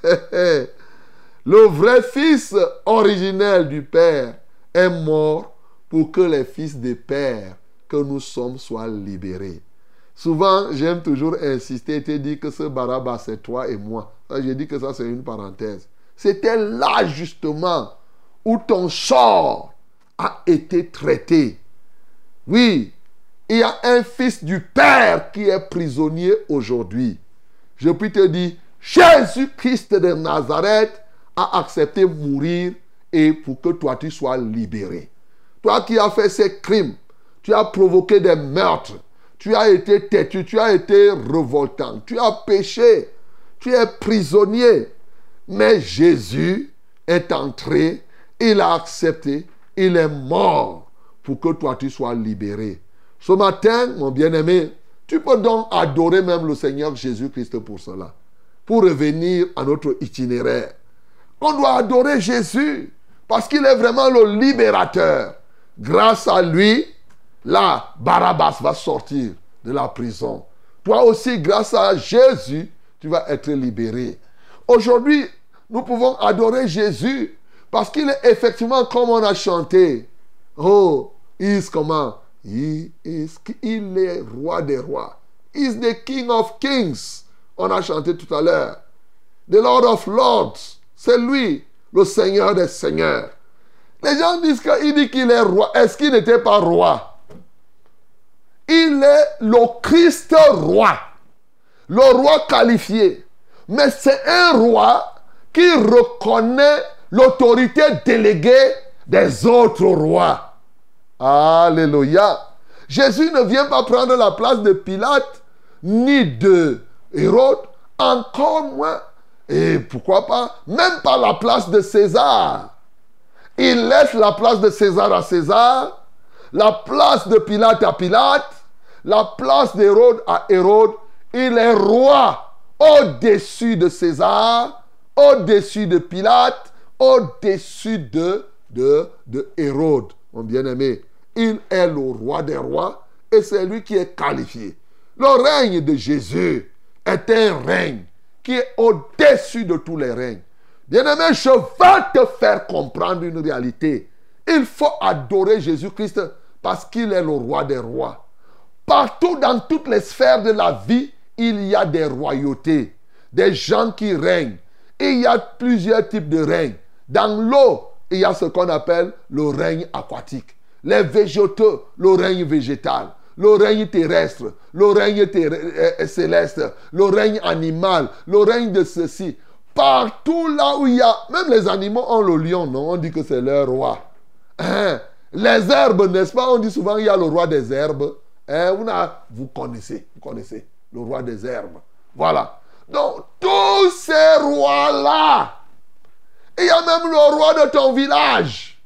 le vrai fils originel du Père est mort pour que les fils des pères que nous sommes soient libérés. Souvent, j'aime toujours insister et te dire que ce Barabbas, c'est toi et moi. J'ai dit que ça, c'est une parenthèse. C'était là, justement, où ton sort a été traité. Oui, il y a un fils du Père qui est prisonnier aujourd'hui. Je puis te dire, Jésus-Christ de Nazareth a accepté mourir et pour que toi tu sois libéré. Toi qui as fait ces crimes, tu as provoqué des meurtres, tu as été têtu, tu as été revoltant, tu as péché, tu es prisonnier. Mais Jésus est entré, il a accepté, il est mort pour que toi tu sois libéré. Ce matin, mon bien-aimé, tu peux donc adorer même le Seigneur Jésus-Christ pour cela. Pour revenir à notre itinéraire. On doit adorer Jésus parce qu'il est vraiment le libérateur. Grâce à lui, là, Barabbas va sortir de la prison. Toi aussi, grâce à Jésus, tu vas être libéré. Aujourd'hui, nous pouvons adorer Jésus parce qu'il est effectivement comme on a chanté. Oh, il est comment He is, il est roi des rois. Is the king of kings. On a chanté tout à l'heure. The Lord of lords. C'est lui, le Seigneur des seigneurs. Les gens disent qu'il dit qu'il est roi. Est-ce qu'il n'était pas roi? Il est le Christ roi. Le roi qualifié. Mais c'est un roi qui reconnaît l'autorité déléguée des autres rois. Alléluia. Jésus ne vient pas prendre la place de Pilate, ni de Hérode, encore moins, et pourquoi pas, même pas la place de César. Il laisse la place de César à César, la place de Pilate à Pilate, la place d'Hérode à Hérode. Il est roi au-dessus de César, au-dessus de Pilate, au-dessus de, de, de Hérode, mon bien-aimé. Il est le roi des rois et c'est lui qui est qualifié. Le règne de Jésus est un règne qui est au-dessus de tous les règnes. Bien-aimé, je vais te faire comprendre une réalité. Il faut adorer Jésus-Christ parce qu'il est le roi des rois. Partout dans toutes les sphères de la vie, il y a des royautés, des gens qui règnent. Il y a plusieurs types de règnes. Dans l'eau, il y a ce qu'on appelle le règne aquatique. Les végétaux, le règne végétal. Le règne terrestre, le règne terre- céleste, le règne animal, le règne de ceci. Partout là où il y a, même les animaux ont le lion, non? On dit que c'est leur roi. Hein? Les herbes, n'est-ce pas? On dit souvent qu'il y a le roi des herbes. Hein? Vous connaissez, vous connaissez, le roi des herbes. Voilà. Donc, tous ces rois-là, il y a même le roi de ton village,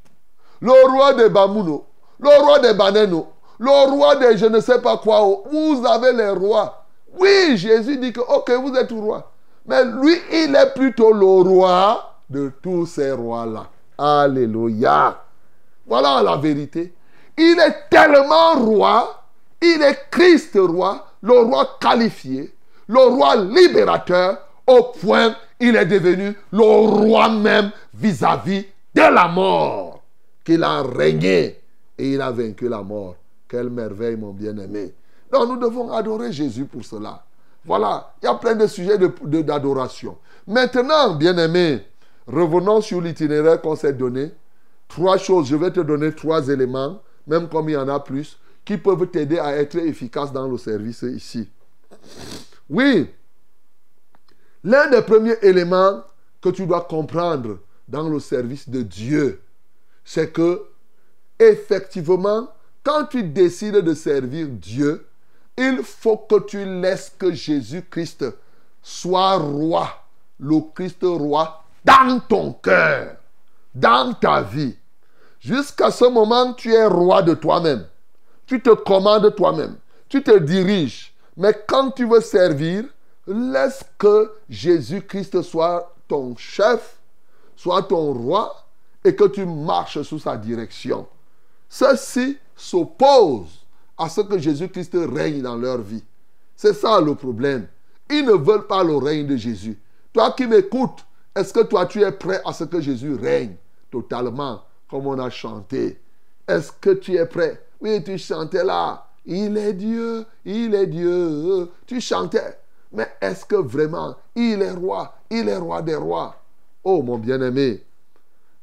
le roi des Bamouno, le roi des Baneno, le roi des je ne sais pas quoi. Vous avez les rois. Oui, Jésus dit que, ok, vous êtes roi. Mais lui, il est plutôt le roi de tous ces rois-là. Alléluia. Voilà la vérité. Il est tellement roi, il est Christ roi, le roi qualifié, le roi libérateur, au point il est devenu le roi même vis-à-vis de la mort, qu'il a régné et il a vaincu la mort. Quelle merveille, mon bien-aimé. Non, nous devons adorer Jésus pour cela. Voilà, il y a plein de sujets d'adoration. Maintenant, bien-aimés, revenons sur l'itinéraire qu'on s'est donné. Trois choses, je vais te donner trois éléments, même comme il y en a plus, qui peuvent t'aider à être efficace dans le service ici. Oui, l'un des premiers éléments que tu dois comprendre dans le service de Dieu, c'est que, effectivement, quand tu décides de servir Dieu, il faut que tu laisses que Jésus-Christ soit roi, le Christ roi, dans ton cœur, dans ta vie. Jusqu'à ce moment, tu es roi de toi-même. Tu te commandes toi-même. Tu te diriges. Mais quand tu veux servir, laisse que Jésus-Christ soit ton chef, soit ton roi, et que tu marches sous sa direction. Ceci s'oppose à ce que Jésus-Christ règne dans leur vie. C'est ça le problème. Ils ne veulent pas le règne de Jésus. Toi qui m'écoutes, est-ce que toi tu es prêt à ce que Jésus règne totalement, comme on a chanté? Est-ce que tu es prêt? Oui, tu chantais là. Il est Dieu, il est Dieu. Tu chantais. Mais est-ce que vraiment il est roi Il est roi des rois? Oh mon bien-aimé,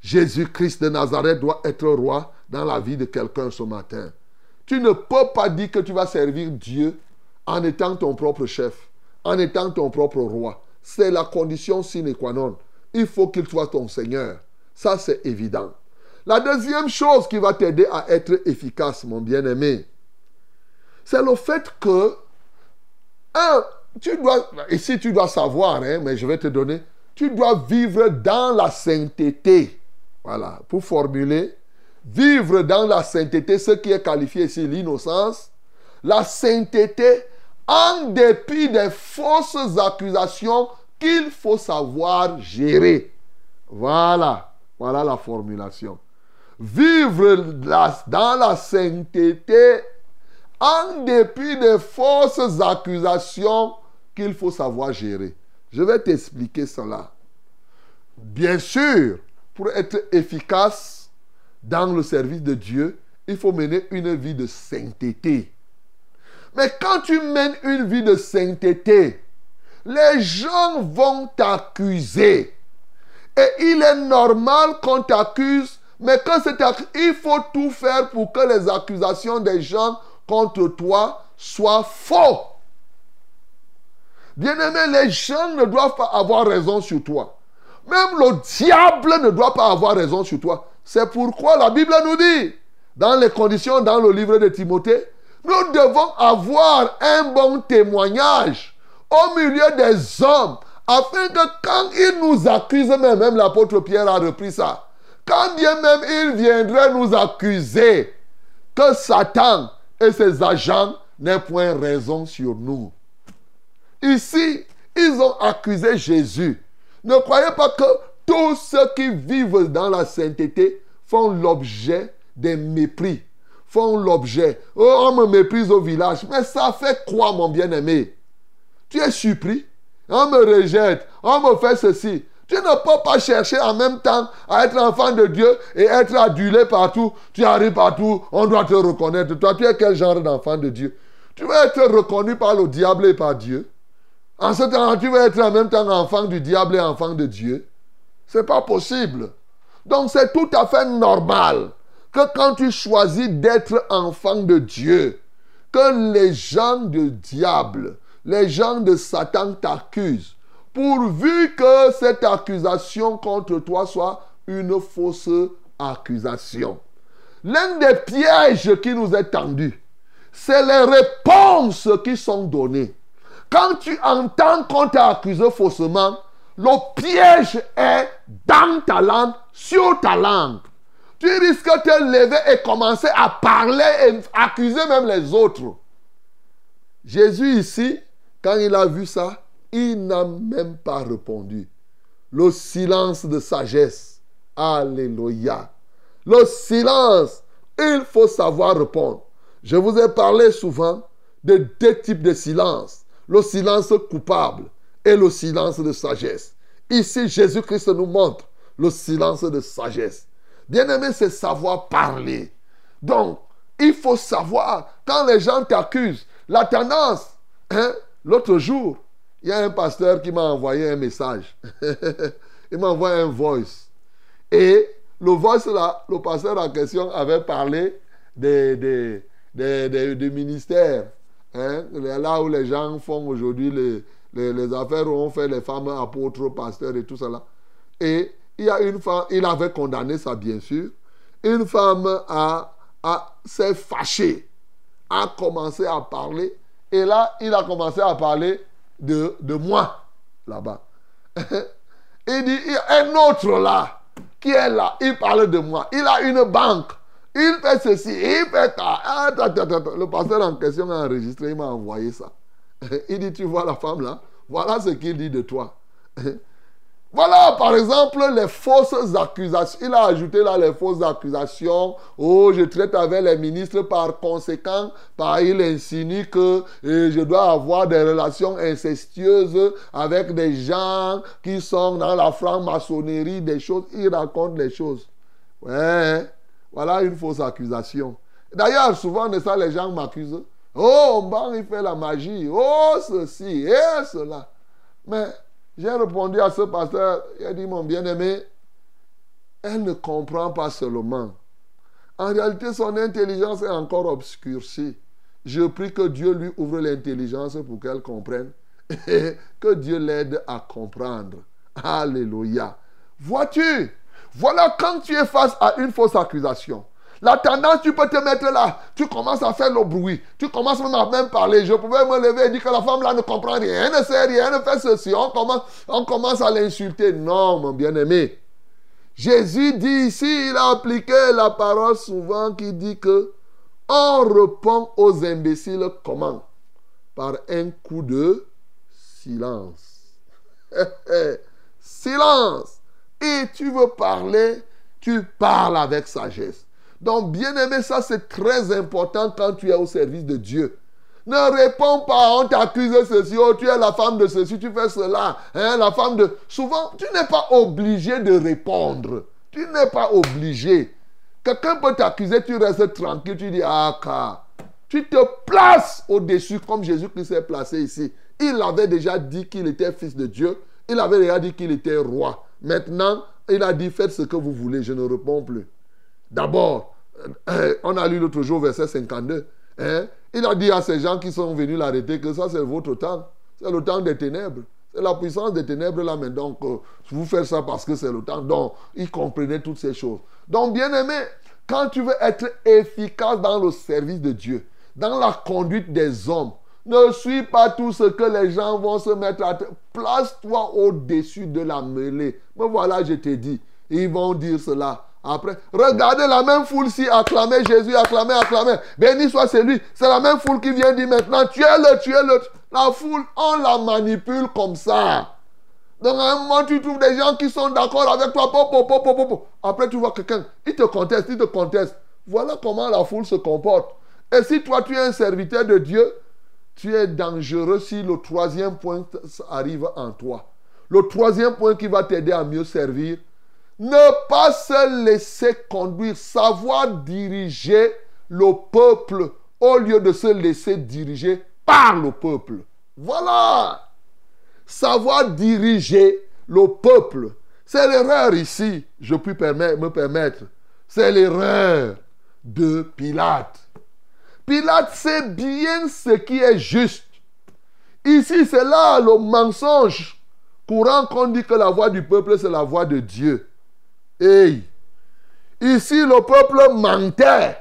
Jésus-Christ de Nazareth doit être roi dans la vie de quelqu'un ce matin. Tu ne peux pas dire que tu vas servir Dieu en étant ton propre chef, en étant ton propre roi. C'est la condition sine qua non. Il faut qu'il soit ton Seigneur. Ça, c'est évident. La deuxième chose qui va t'aider à être efficace, mon bien-aimé, c'est le fait que, un, tu dois, ici tu dois savoir, hein, mais je vais te donner, tu dois vivre dans la sainteté. Voilà, pour formuler, vivre dans la sainteté, ce qui est qualifié ici l'innocence, la sainteté en dépit des fausses accusations qu'il faut savoir gérer. Voilà, voilà la formulation. Vivre dans la sainteté en dépit des fausses accusations qu'il faut savoir gérer. Je vais t'expliquer cela. Bien sûr, pour être efficace dans le service de Dieu, il faut mener une vie de sainteté. Mais quand tu mènes une vie de sainteté, les gens vont t'accuser. Et il est normal qu'on t'accuse, mais cet acc- il faut tout faire pour que les accusations des gens contre toi soient faux. Bien-aimé, les gens ne doivent pas avoir raison sur toi. Même le diable ne doit pas avoir raison sur toi. C'est pourquoi la Bible nous dit, dans les conditions dans le livre de Timothée, nous devons avoir un bon témoignage au milieu des hommes, afin que quand ils nous accusent, même, l'apôtre Pierre a repris ça, quand bien même ils viendraient nous accuser, que Satan et ses agents n'aient point raison sur nous. Ici, ils ont accusé Jésus. Ne croyez pas que tous ceux qui vivent dans la sainteté font l'objet des mépris, font l'objet. Oh, on me méprise au village. Mais ça fait quoi, mon bien-aimé? Tu es surpris? On me rejette, on me fait ceci. Tu ne peux pas chercher en même temps à être enfant de Dieu et être adulé partout. Tu arrives partout, on doit te reconnaître. Toi, tu es quel genre d'enfant de Dieu? Tu veux être reconnu par le diable et par Dieu? En ce temps, tu veux être en même temps enfant du diable et enfant de Dieu? C'est pas possible. Donc, c'est tout à fait normal que quand tu choisis d'être enfant de Dieu, que les gens de diable, les gens de Satan t'accusent, pourvu que cette accusation contre toi soit une fausse accusation. L'un des pièges qui nous est tendu, c'est les réponses qui sont données. Quand tu entends qu'on t'a accusé faussement, le piège est dans ta langue, sur ta langue. Tu risques de te lever et commencer à parler et accuser même les autres. Jésus ici, quand il a vu ça, il n'a même pas répondu. Le silence de sagesse. Alléluia. Le silence. Il faut savoir répondre. Je vous ai parlé souvent de deux types de silence. Le silence coupable et le silence de sagesse. Ici, Jésus-Christ nous montre le silence de sagesse. Bien-aimé, c'est savoir parler. Donc, il faut savoir, quand les gens t'accusent, la tendance, hein, l'autre jour, il y a un pasteur qui m'a envoyé un message. il m'a envoyé un voice. Et le voice là, le pasteur en question avait parlé des, des, des, des- des ministères. hein, là où les gens font aujourd'hui les, les, affaires où on fait les femmes apôtres, pasteurs et tout là. Et il y a une femme, il avait condamné ça bien sûr. Une femme a, a, s'est fâchée, a commencé à parler. Et là, il a commencé à parler de, de moi là-bas. Il dit, il y a un autre là, qui est là, il parle de moi. Il a une banque. Il fait ceci, il fait ça. Ah. Le pasteur en question a enregistré, il m'a envoyé ça. Il dit, tu vois la femme là, voilà ce qu'il dit de toi. Voilà, par exemple, les fausses accusations. Il a ajouté là les fausses accusations. Oh, je traite avec les ministres par conséquent. Par, il insinue que euh, je dois avoir des relations incestueuses avec des gens qui sont dans la franc-maçonnerie, des choses. Il raconte les choses. Ouais, voilà une fausse accusation. D'ailleurs, souvent de ça, les gens m'accusent. Oh, bon, il fait la magie. Oh, ceci et cela. Mais j'ai répondu à ce pasteur, il a dit, mon bien-aimé, elle ne comprend pas seulement. En réalité, son intelligence est encore obscurcie. Je prie que Dieu lui ouvre l'intelligence pour qu'elle comprenne et que Dieu l'aide à comprendre. Alléluia. Vois-tu, voilà quand tu es face à une fausse accusation. La tendance, tu peux te mettre là, tu commences à faire le bruit, tu commences même à même parler. Je pouvais me lever et dire que la femme là ne comprend rien, elle ne sait rien, elle ne fait ceci. On commence, on commence à l'insulter. Non, mon bien-aimé. Jésus dit ici, il a appliqué la parole souvent qui dit que on répond aux imbéciles comment? Par un coup de silence. silence. Et tu veux parler, tu parles avec sagesse. Donc, bien aimé, ça c'est très important quand tu es au service de Dieu. Ne réponds pas, on t'accuse de ceci, oh, tu es la femme de ceci, tu fais cela, hein, la femme de... Souvent, tu n'es pas obligé de répondre. Tu n'es pas obligé. Quelqu'un peut t'accuser, tu restes tranquille, tu dis, ah, car. Tu te places au-dessus comme Jésus-Christ s'est placé ici. Il avait déjà dit qu'il était fils de Dieu. Il avait déjà dit qu'il était roi. Maintenant, il a dit, faites ce que vous voulez, je ne réponds plus. D'abord, euh, on a lu l'autre jour, verset 52. Hein? Il a dit à ces gens qui sont venus l'arrêter que ça, c'est votre temps. C'est le temps des ténèbres. C'est la puissance des ténèbres là, mais donc, euh, vous faites ça parce que c'est le temps. Donc, il comprenait toutes ces choses. Donc, bien aimé, quand tu veux être efficace dans le service de Dieu, dans la conduite des hommes, ne suis pas tout ce que les gens vont se mettre à... Place-toi au-dessus de la mêlée. Mais voilà, je t'ai dit. Ils vont dire cela. Après, regardez la même foule-ci acclamer Jésus, acclamer, acclamer. Béni soit celui. C'est la même foule qui vient dire maintenant, tuez-le, tuez-le. La foule, on la manipule comme ça. Donc à un moment, tu trouves des gens qui sont d'accord avec toi. Pop, pop, pop. Après, tu vois quelqu'un, il te conteste, il te conteste. Voilà comment la foule se comporte. Et si toi, tu es un serviteur de Dieu, tu es dangereux si le troisième point arrive en toi. Le troisième point qui va t'aider à mieux servir, ne pas se laisser conduire, savoir diriger le peuple au lieu de se laisser diriger par le peuple. Voilà. Savoir diriger le peuple. C'est l'erreur ici, je puis me permettre. C'est l'erreur de Pilate. Pilate sait bien ce qui est juste. Ici, c'est là le mensonge courant qu'on dit que la voix du peuple, c'est la voix de Dieu. Hey, ici le peuple mentait.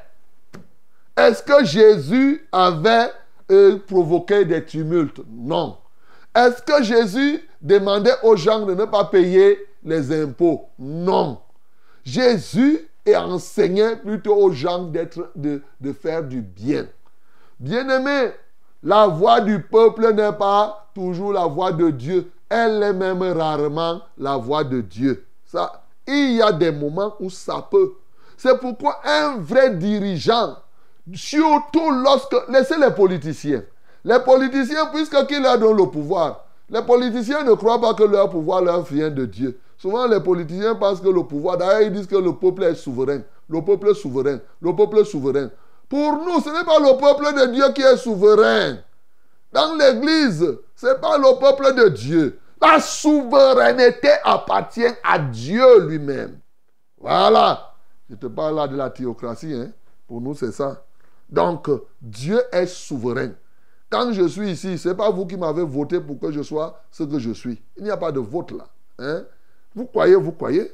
Est-ce que Jésus avait euh, provoqué des tumultes? Non. Est-ce que Jésus demandait aux gens de ne pas payer les impôts? Non. Jésus enseignait plutôt aux gens de, de faire du bien. Bien-aimé, la voix du peuple n'est pas toujours la voix de Dieu. Elle est même rarement la voix de Dieu. Ça, il y a des moments où ça peut. C'est pourquoi un vrai dirigeant, surtout lorsque... Laissez les politiciens. Les politiciens, puisqu'ils leur donnent le pouvoir, les politiciens ne croient pas que leur pouvoir leur vient de Dieu. Souvent, les politiciens pensent que le pouvoir, d'ailleurs, ils disent que le peuple est souverain. Le peuple est souverain. Le peuple est souverain. Pour nous, ce n'est pas le peuple de Dieu qui est souverain. Dans l'église, ce n'est pas le peuple de Dieu. La souveraineté appartient à Dieu lui-même. Voilà. Je te parle là de la théocratie. Hein. Pour nous, c'est ça. Donc, Dieu est souverain. Quand je suis ici, ce n'est pas vous qui m'avez voté pour que je sois ce que je suis. Il n'y a pas de vote là. Hein? Vous croyez, vous croyez.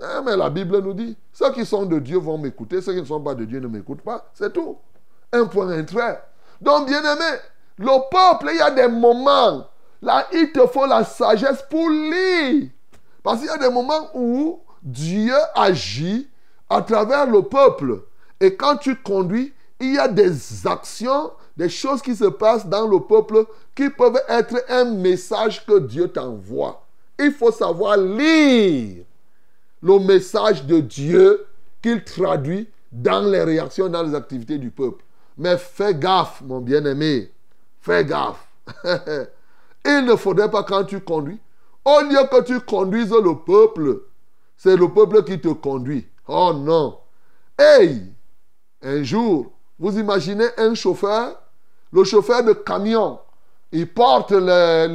Hein, mais la Bible nous dit, ceux qui sont de Dieu vont m'écouter, ceux qui ne sont pas de Dieu ne m'écoutent pas. C'est tout. Un point, un trait. Donc, bien aimé, le peuple, il y a des moments, là, il te faut la sagesse pour lire. Parce qu'il y a des moments où Dieu agit à travers le peuple. Et quand tu conduis, il y a des actions, des choses qui se passent dans le peuple qui peuvent être un message que Dieu t'envoie. Il faut savoir lire le message de Dieu qu'il traduit dans les réactions, dans les activités du peuple. Mais fais gaffe, mon bien-aimé. Fais gaffe. Il ne faudrait pas quand tu conduis, au lieu que tu conduises le peuple, c'est le peuple qui te conduit. Oh non. Hey, un jour, vous imaginez un chauffeur, le chauffeur de camion, il porte les,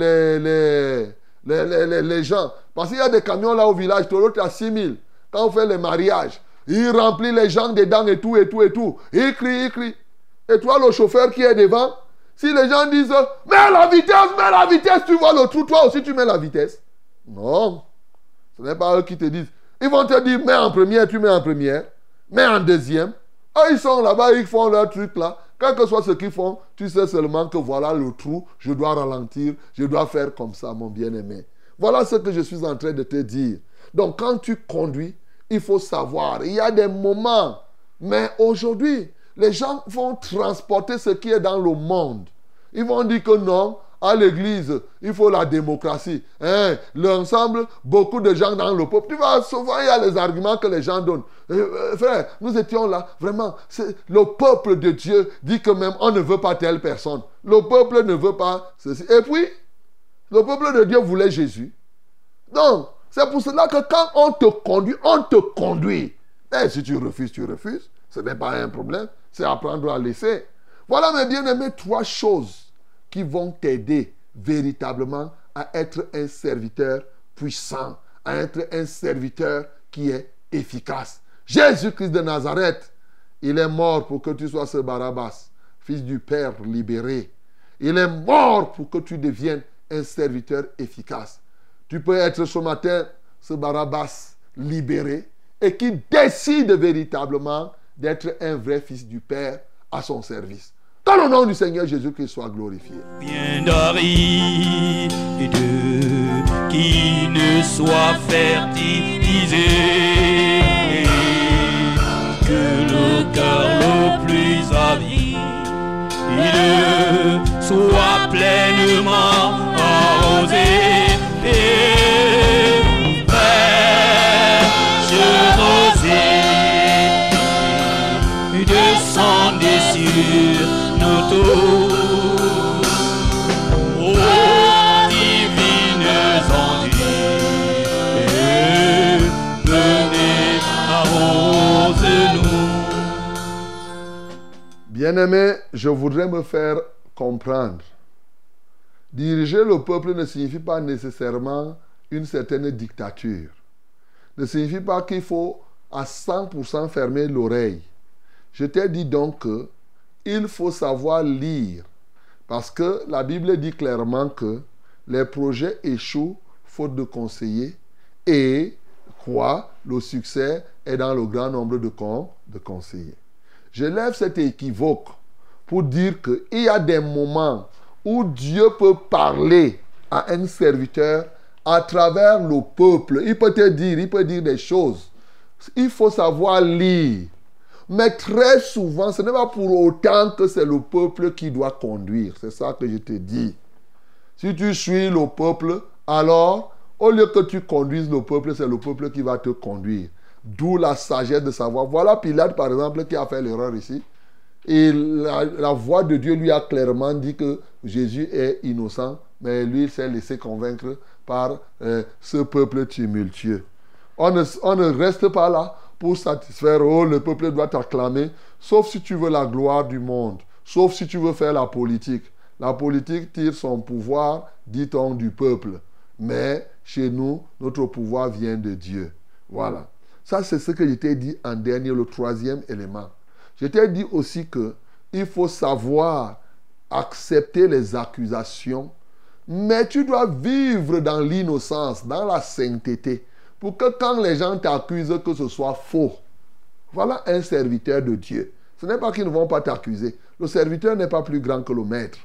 les, les, gens. Parce qu'il y a des camions là au village, l'autre à 6 000. Quand on fait les mariages, il remplit les gens dedans et tout, et tout, et tout. Il crie, il crie. Et toi, le chauffeur qui est devant, si les gens disent Mets la vitesse, mets la vitesse, tu vois le trou, toi aussi tu mets la vitesse. Non. Ce n'est pas eux qui te disent. Ils vont te dire Mets en première, tu mets en première. Mets en deuxième. Ah, ils sont là-bas, ils font leur truc là. Quel que soit ce qu'ils font, tu sais seulement que voilà le trou, je dois ralentir, je dois faire comme ça, mon bien-aimé. Voilà ce que je suis en train de te dire. Donc quand tu conduis, il faut savoir, il y a des moments, mais aujourd'hui, les gens vont transporter ce qui est dans le monde. Ils vont dire que non, à l'église, il faut la démocratie. Hein? L'ensemble, beaucoup de gens dans le peuple. Tu vois, souvent, il y a les arguments que les gens donnent. Euh, euh, frère, nous étions là, vraiment. Le peuple de Dieu dit que même on ne veut pas telle personne. Le peuple ne veut pas ceci. Et puis, le peuple de Dieu voulait Jésus. Donc, c'est pour cela que quand on te conduit, on te conduit. Et si tu refuses, tu refuses. Ce n'est pas un problème. C'est apprendre à laisser. Voilà, mes bien-aimés, trois choses qui vont t'aider véritablement à être un serviteur puissant, à être un serviteur qui est efficace. Jésus-Christ de Nazareth, il est mort pour que tu sois ce Barabbas, fils du Père libéré. Il est mort pour que tu deviennes un serviteur efficace. Tu peux être ce matin ce Barabbas libéré et qui décide véritablement d'être un vrai fils du Père à son service. Dans le nom du Seigneur Jésus-Christ soit glorifié. Bien de qui ne soit fertilisé, que le cœur le plus avide soit pleinement arrosé. Descendez sur nous tous. Ô divines ondes, venez arrose-nous. Bien-aimé, je voudrais me faire comprendre. Diriger le peuple ne signifie pas nécessairement une certaine dictature. Ne signifie pas qu'il faut à 100% fermer l'oreille. Je t'ai dit donc que il faut savoir lire. Parce que la Bible dit clairement que les projets échouent faute de conseillers et quoi Le succès est dans le grand nombre de, con- de conseillers. Je lève cet équivoque pour dire qu'il y a des moments où Dieu peut parler à un serviteur à travers le peuple. Il peut te dire, il peut dire des choses. Il faut savoir lire. Mais très souvent, ce n'est pas pour autant que c'est le peuple qui doit conduire. C'est ça que je te dis. Si tu suis le peuple, alors, au lieu que tu conduises le peuple, c'est le peuple qui va te conduire. D'où la sagesse de savoir. Voilà Pilate, par exemple, qui a fait l'erreur ici. Et la, voix de Dieu lui a clairement dit que Jésus est innocent, mais lui il s'est laissé convaincre par euh, ce peuple tumultueux. On ne, on ne reste pas là pour satisfaire, oh, le peuple doit t'acclamer, sauf si tu veux la gloire du monde, sauf si tu veux faire la politique. La politique tire son pouvoir, dit-on, du peuple. Mais chez nous, notre pouvoir vient de Dieu. Voilà. Ça, c'est ce que je t'ai dit en dernier, le troisième élément. Je t'ai dit aussi que il faut savoir accepter les accusations, mais tu dois vivre dans l'innocence, dans la sainteté, pour que quand les gens t'accusent, que ce soit faux. Voilà un serviteur de Dieu. Ce n'est pas qu'ils ne vont pas t'accuser. Le serviteur n'est pas plus grand que le maître.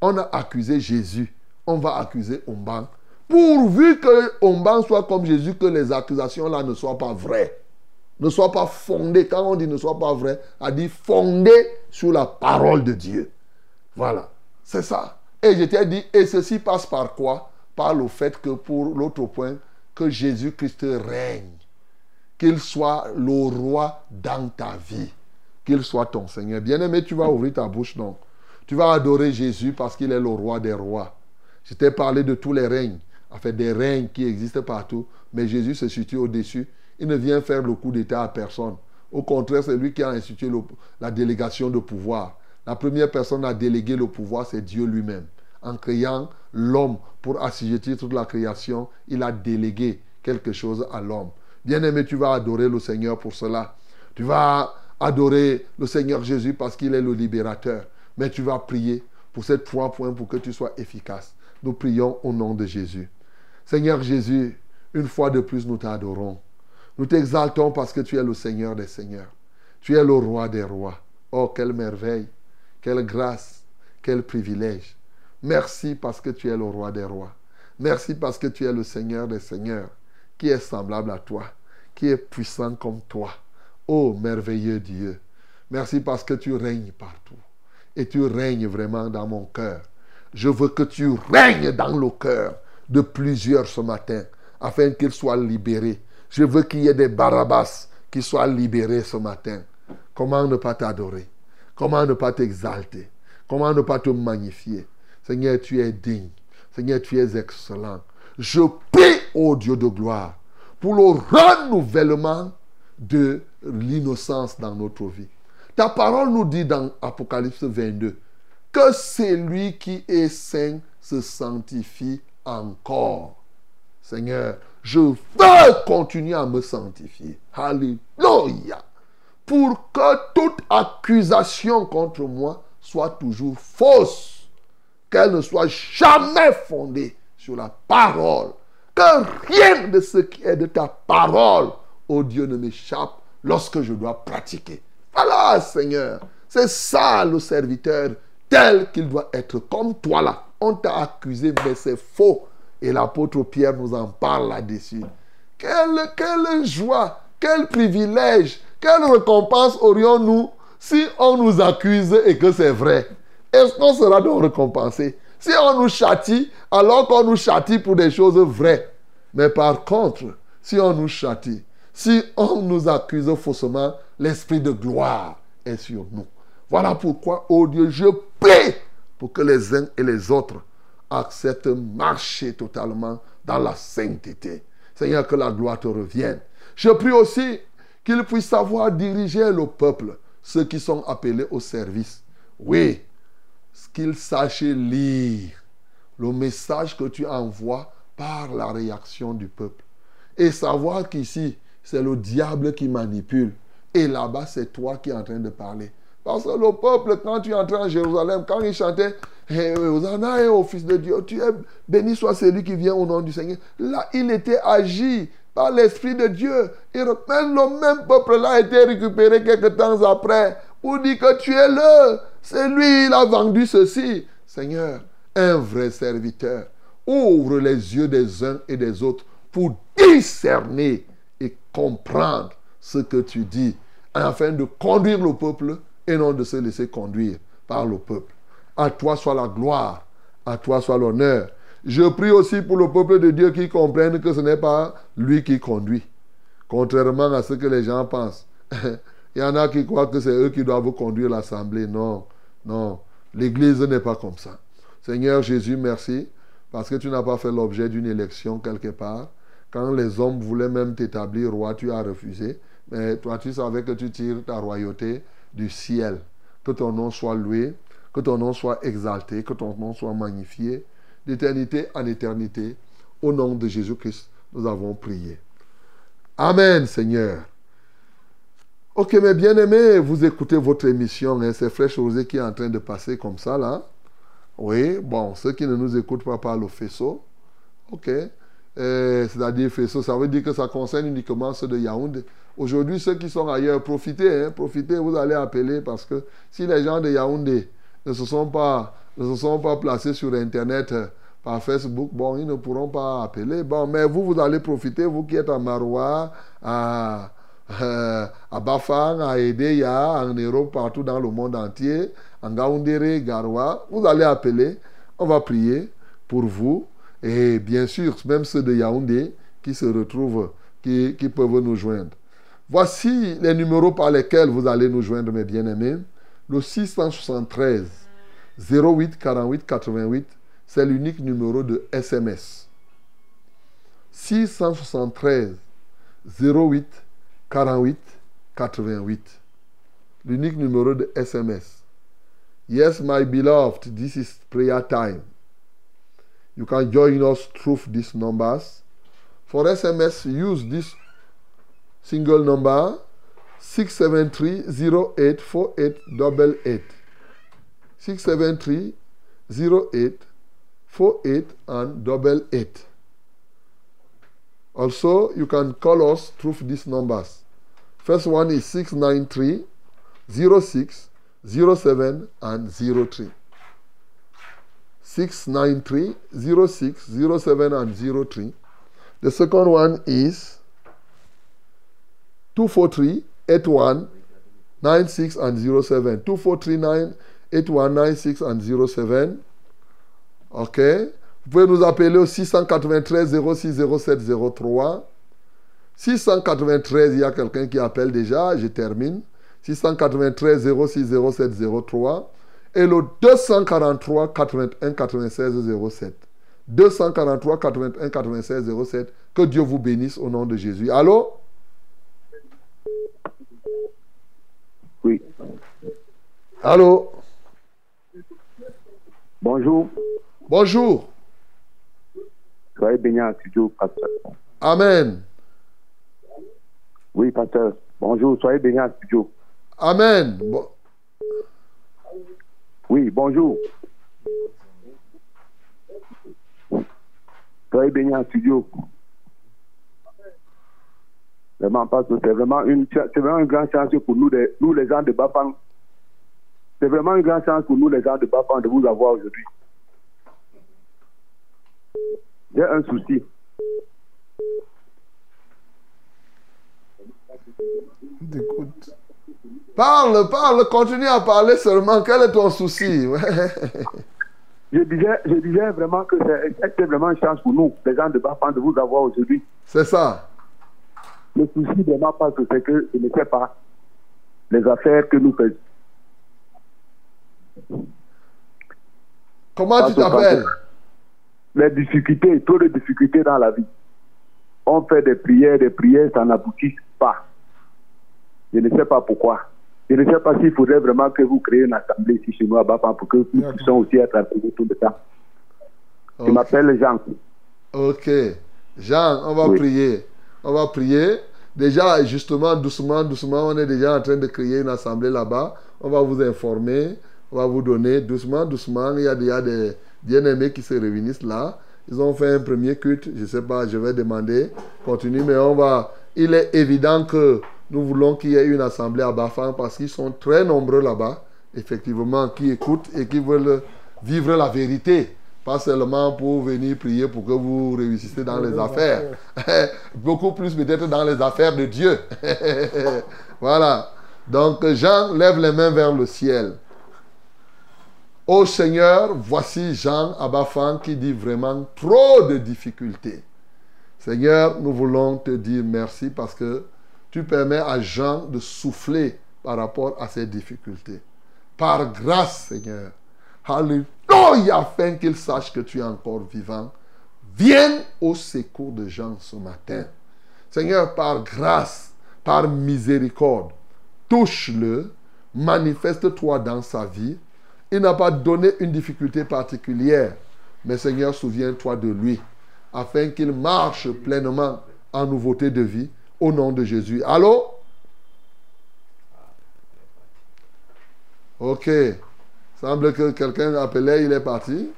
On a accusé Jésus, on va accuser Omban. Pourvu que Omban soit comme Jésus, que les accusations là ne soient pas vraies. Ne soient pas fondées. Quand on dit ne soient pas vraies, on dit fondées sur la parole de Dieu. Voilà. C'est ça. Et je t'ai dit, et ceci passe par quoi? Par le fait que pour l'autre point, que Jésus-Christ règne. Qu'il soit le roi dans ta vie. Qu'il soit ton Seigneur. Bien-aimé, tu vas ouvrir ta bouche, non? Tu vas adorer Jésus parce qu'il est le roi des rois. Je t'ai parlé de tous les règnes. Enfin, des règnes qui existent partout. Mais Jésus se situe au-dessus. Il ne vient faire le coup d'État à personne. Au contraire, c'est lui qui a institué la délégation de pouvoir. La première personne à déléguer le pouvoir, c'est Dieu lui-même. En créant l'homme pour assujettir toute la création, il a délégué quelque chose à l'homme. Bien-aimé, tu vas adorer le Seigneur pour cela. Tu vas adorer le Seigneur Jésus parce qu'il est le libérateur. Mais tu vas prier pour ces trois points pour que tu sois efficace. Nous prions au nom de Jésus. Seigneur Jésus, une fois de plus, nous t'adorons. Nous t'exaltons parce que tu es le Seigneur des Seigneurs. Tu es le roi des rois. Oh, quelle merveille, quelle grâce, quel privilège. Merci parce que tu es le roi des rois. Merci parce que tu es le Seigneur des Seigneurs, qui est semblable à toi, qui est puissant comme toi. Oh, merveilleux Dieu. Merci parce que tu règnes partout. Et tu règnes vraiment dans mon cœur. Je veux que tu règnes dans le cœur de plusieurs ce matin, afin qu'ils soient libérés. Je veux qu'il y ait des Barabbas qui soient libérés ce matin. Comment ne pas t'adorer? Comment ne pas t'exalter? Comment ne pas te magnifier? Seigneur, tu es digne. Seigneur, tu es excellent. Je prie, ô Dieu de gloire, pour le renouvellement de l'innocence dans notre vie. Ta parole nous dit dans Apocalypse 22 que celui qui est saint se sanctifie encore. Seigneur, je veux continuer à me sanctifier. Alléluia. Pour que toute accusation contre moi soit toujours fausse. Qu'elle ne soit jamais fondée sur la parole. Que rien de ce qui est de ta parole, ô Dieu, ne m'échappe lorsque je dois pratiquer. Voilà, Seigneur. C'est ça le serviteur tel qu'il doit être. Comme toi là. On t'a accusé, mais c'est faux. Et l'apôtre Pierre nous en parle là-dessus. Quelle, quelle joie, quel privilège, quelle récompense aurions-nous si on nous accuse et que c'est vrai? Est-ce qu'on sera donc récompensé Si on nous châtie, alors qu'on nous châtie pour des choses vraies. Mais par contre, si on nous châtie, si on nous accuse faussement, l'esprit de gloire est sur nous. Voilà pourquoi, oh Dieu, je prie pour que les uns et les autres acceptent marcher totalement dans la sainteté. Seigneur, que la gloire te revienne. Je prie aussi qu'il puisse savoir diriger le peuple, ceux qui sont appelés au service. Oui, qu'ils sachent lire le message que tu envoies par la réaction du peuple. Et savoir qu'ici, c'est le diable qui manipule. Et là-bas, c'est toi qui es en train de parler. Parce que le peuple, quand tu entrais en Jérusalem, quand il chantait eh, Hosanna et au Fils de Dieu, tu es béni soit celui qui vient au nom du Seigneur. Là, il était agi par l'Esprit de Dieu. Et même le même peuple-là a été récupéré quelques temps après pour dire que tu es le. C'est lui, il a vendu ceci. Seigneur, un vrai serviteur, ouvre les yeux des uns et des autres pour discerner et comprendre ce que tu dis, afin de conduire le peuple et non de se laisser conduire par le peuple. À toi soit la gloire, à toi soit l'honneur. Je prie aussi pour le peuple de Dieu qui comprenne que ce n'est pas lui qui conduit, contrairement à ce que les gens pensent. Il y en a qui croient que c'est eux qui doivent conduire l'assemblée. Non, non, l'Église n'est pas comme ça. Seigneur Jésus, merci, parce que tu n'as pas fait l'objet d'une élection quelque part. Quand les hommes voulaient même t'établir roi, tu as refusé. Mais toi, tu savais que tu tires ta royauté du ciel. Que ton nom soit loué, que ton nom soit exalté, que ton nom soit magnifié, d'éternité en éternité. Au nom de Jésus-Christ, nous avons prié. Amen, Seigneur. Ok, mes bien-aimés, vous écoutez votre émission, hein, c'est Fraîche Rosée qui est en train de passer comme ça, là. Oui, bon, ceux qui ne nous écoutent pas par le faisceau, ok. Euh, C'est-à-dire faisceau, ça veut dire que ça concerne uniquement ceux de Yaoundé. Aujourd'hui, ceux qui sont ailleurs, profitez, hein, profitez, vous allez appeler parce que si les gens de Yaoundé ne se sont pas, ne se sont pas placés sur Internet, euh, par Facebook, bon, ils ne pourront pas appeler. Bon, mais vous, vous allez profiter, vous qui êtes à Maroua, à, à Bafang, à Edeya, en Europe, partout dans le monde entier, en Gaoundéré, Garoua, vous allez appeler, on va prier pour vous. Et bien sûr, même ceux de Yaoundé qui se retrouvent, qui, qui peuvent nous joindre. Voici les numéros par lesquels vous allez nous joindre, mes bien-aimés. Le 673 08 48 88, c'est l'unique numéro de SMS. 673 08 48 88. L'unique numéro de SMS. Yes, my beloved, this is prayer time. You can join us through these numbers. For SMS, use this single number 673-084888. 673-0848 and double eight. Also, you can call us through these numbers. First one is 693 06 07 and 03. 693 06 07 and 03. The second one is 243 81 96 and 07. 2439 81 96 and 07. OK. Vous pouvez nous appeler au 693 06 07 03. 693, il y a quelqu'un qui appelle déjà, je termine. 693 06 07 03. Et le 243 81 96 07. 243 81 96 07. Que Dieu vous bénisse au nom de Jésus. Allô? Oui. Allô? Bonjour. Bonjour. Soyez bénis en studio, pasteur. Amen. Oui, pasteur. Bonjour, soyez bénis en studio. Amen. Bon- Oui, bonjour. Soyez bénis en studio. Vraiment, parce que c'est vraiment une, c'est vraiment une grande chance pour nous, les, nous les gens de Bafang. C'est vraiment une grande chance pour nous les gens de Bafang de vous avoir aujourd'hui. J'ai un souci. Écoute. Parle, parle, continue à parler seulement. Quel est ton souci? Je disais, je disais vraiment que c'est vraiment une chance pour nous, les gens de Bafang, de vous avoir aujourd'hui. C'est ça. Le souci de ma part, c'est que je ne sais pas les affaires que nous faisons. Comment tu Parce t'appelles? Les difficultés, trop de difficultés dans la vie. On fait des prières, des prières, ça n'aboutit pas. Je ne sais pas pourquoi. Je ne sais pas s'il faudrait vraiment que vous créez une assemblée ici chez nous à Bafang pour que nous puissions aussi être appelés tout le temps. Je Ok. m'appelle Jean. Ok. Jean, on va Oui. prier. On va prier. Déjà, justement, doucement, doucement, on est déjà en train de créer une assemblée là-bas. On va vous informer. On va vous donner doucement, doucement. Il y a des bien-aimés qui se réunissent là. Ils ont fait un premier culte. Je ne sais pas, je vais demander. Continue, mais on va. Il est évident que nous voulons qu'il y ait une assemblée à Bafang parce qu'ils sont très nombreux là-bas, effectivement, qui écoutent et qui veulent vivre la vérité. Pas seulement pour venir prier pour que vous réussissiez dans les affaires. Beaucoup plus peut-être dans les affaires de Dieu. voilà. Donc Jean lève les mains vers le ciel. Ô Seigneur, voici Jean Abafan qui dit vraiment trop de difficultés. Seigneur, nous voulons te dire merci parce que tu permets à Jean de souffler par rapport à ses difficultés. Par grâce, Seigneur. Alléluia, afin qu'il sache que tu es encore vivant. Viens au secours de Jean ce matin. Seigneur, par grâce, par miséricorde, touche-le, manifeste-toi dans sa vie. Il n'a pas donné une difficulté particulière, mais Seigneur, souviens-toi de lui, afin qu'il marche pleinement en nouveauté de vie, au nom de Jésus. Allô? Ok. Semble que quelqu'un appelait, il est parti.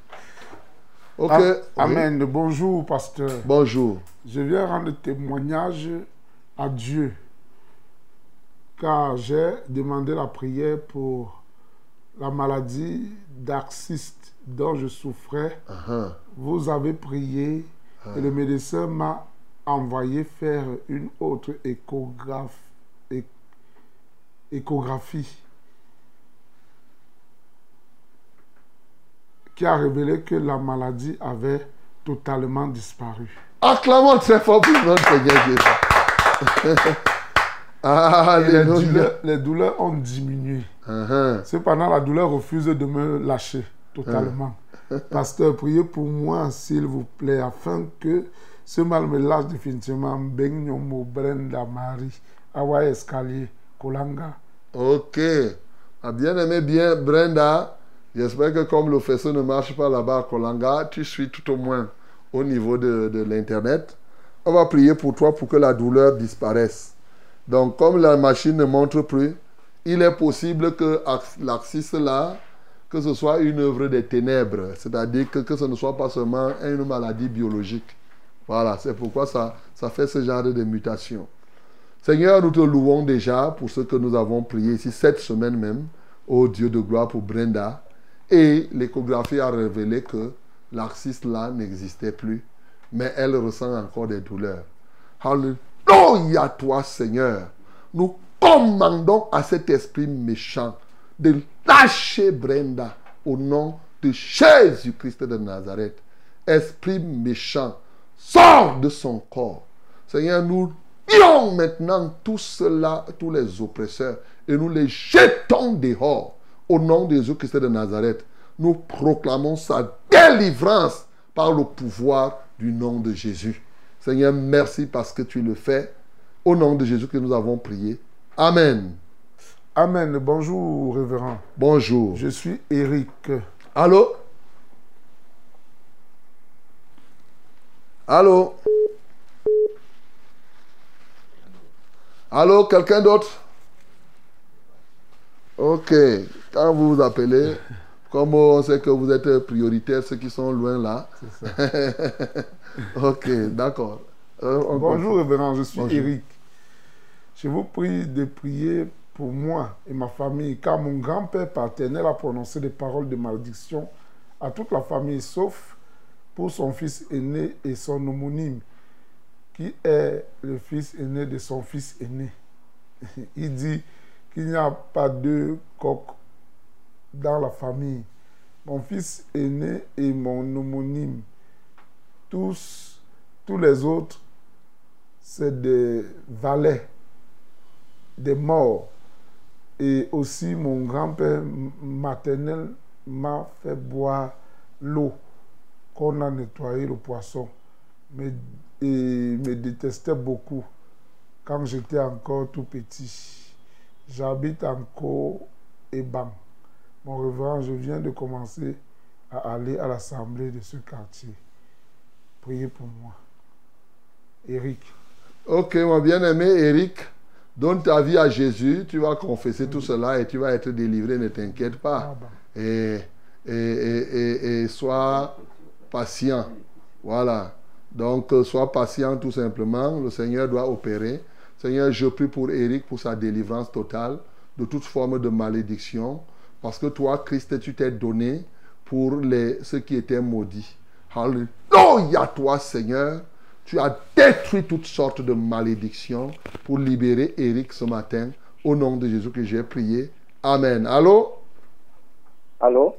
Ok. Oui. Amen. Bonjour, pasteur. Bonjour. Je viens rendre témoignage à Dieu, car j'ai demandé la prière pour la maladie d'arciste dont je souffrais. Uh-huh. Vous avez prié et le médecin m'a envoyé faire une autre échographe- échographie qui a révélé que la maladie avait totalement disparu. Acclamons très fort pour notre Seigneur Jésus. Et les, Alléluia. douleurs, les douleurs ont diminué. Uh-huh. Cependant, la douleur refuse de me lâcher totalement. Pasteur, priez pour moi, s'il vous plaît, afin que ce mal me lâche définitivement. Benyomo Brenda Marie, Hawaii Escalier, Kolanga. Ok. Ah, bien aimé, bien, Brenda. J'espère que comme le faisceau ne marche pas là-bas à Kolanga, tu suis tout au moins au niveau de, de l'Internet. On va prier pour toi pour que la douleur disparaisse. Donc, comme la machine ne montre plus, il est possible que l'axis là, que ce soit une œuvre des ténèbres, c'est-à-dire que, que ce ne soit pas seulement une maladie biologique. Voilà, c'est pourquoi ça, ça fait ce genre de mutation. Seigneur, nous te louons déjà pour ce que nous avons prié ici cette semaine même, au Dieu de gloire pour Brenda. Et l'échographie a révélé que l'arciste là n'existait plus, mais elle ressent encore des douleurs. Alléluia toi, Seigneur. Nous commandons à cet esprit méchant de lâcher Brenda au nom de Jésus-Christ de Nazareth. Esprit méchant, sors de son corps. Seigneur, nous lions maintenant tout cela, tous les oppresseurs, et nous les jetons dehors. Au nom de Jésus-Christ de Nazareth, nous proclamons sa délivrance par le pouvoir du nom de Jésus. Seigneur, merci parce que tu le fais. Au nom de Jésus que nous avons prié. Amen. Amen. Bonjour, révérend. Bonjour. Je suis Eric. Allô? Allô? Allô, quelqu'un d'autre? Ok. Quand vous vous appelez, comme on sait que vous êtes prioritaire, ceux qui sont loin là. ok, d'accord. Euh, on Bonjour, révérend. Je suis Bonjour. Eric. Je vous prie de prier pour moi et ma famille, car mon grand-père paternel a prononcé des paroles de malédiction à toute la famille, sauf pour son fils aîné et son homonyme, qui est le fils aîné de son fils aîné. Il dit qu'il n'y a pas de coq dans la famille. Mon fils aîné et mon homonyme, tous, tous les autres, c'est des valets, des morts. Et aussi, mon grand-père maternel m'a fait boire l'eau qu'on a nettoyé le poisson. Mais, et me détestait beaucoup quand j'étais encore tout petit. J'habite encore Eban. Mon révérend, je viens de commencer à aller à l'assemblée de ce quartier. Priez pour moi. Eric. Ok, mon bien-aimé Eric, donne ta vie à Jésus, tu vas confesser tout cela et tu vas être délivré, ne t'inquiète pas. Ah. Et, et, et, et- et sois patient. Voilà. Donc, euh, sois patient tout simplement. Le Seigneur doit opérer. Seigneur, je prie pour Eric pour sa délivrance totale de toute forme de malédiction. Parce que toi, Christ, tu t'es donné pour les, ceux qui étaient maudits. Alléluia, toi, Seigneur. Tu as détruit toutes sortes de malédictions pour libérer Eric ce matin. Au nom de Jésus que j'ai prié. Amen. Allô? Allô?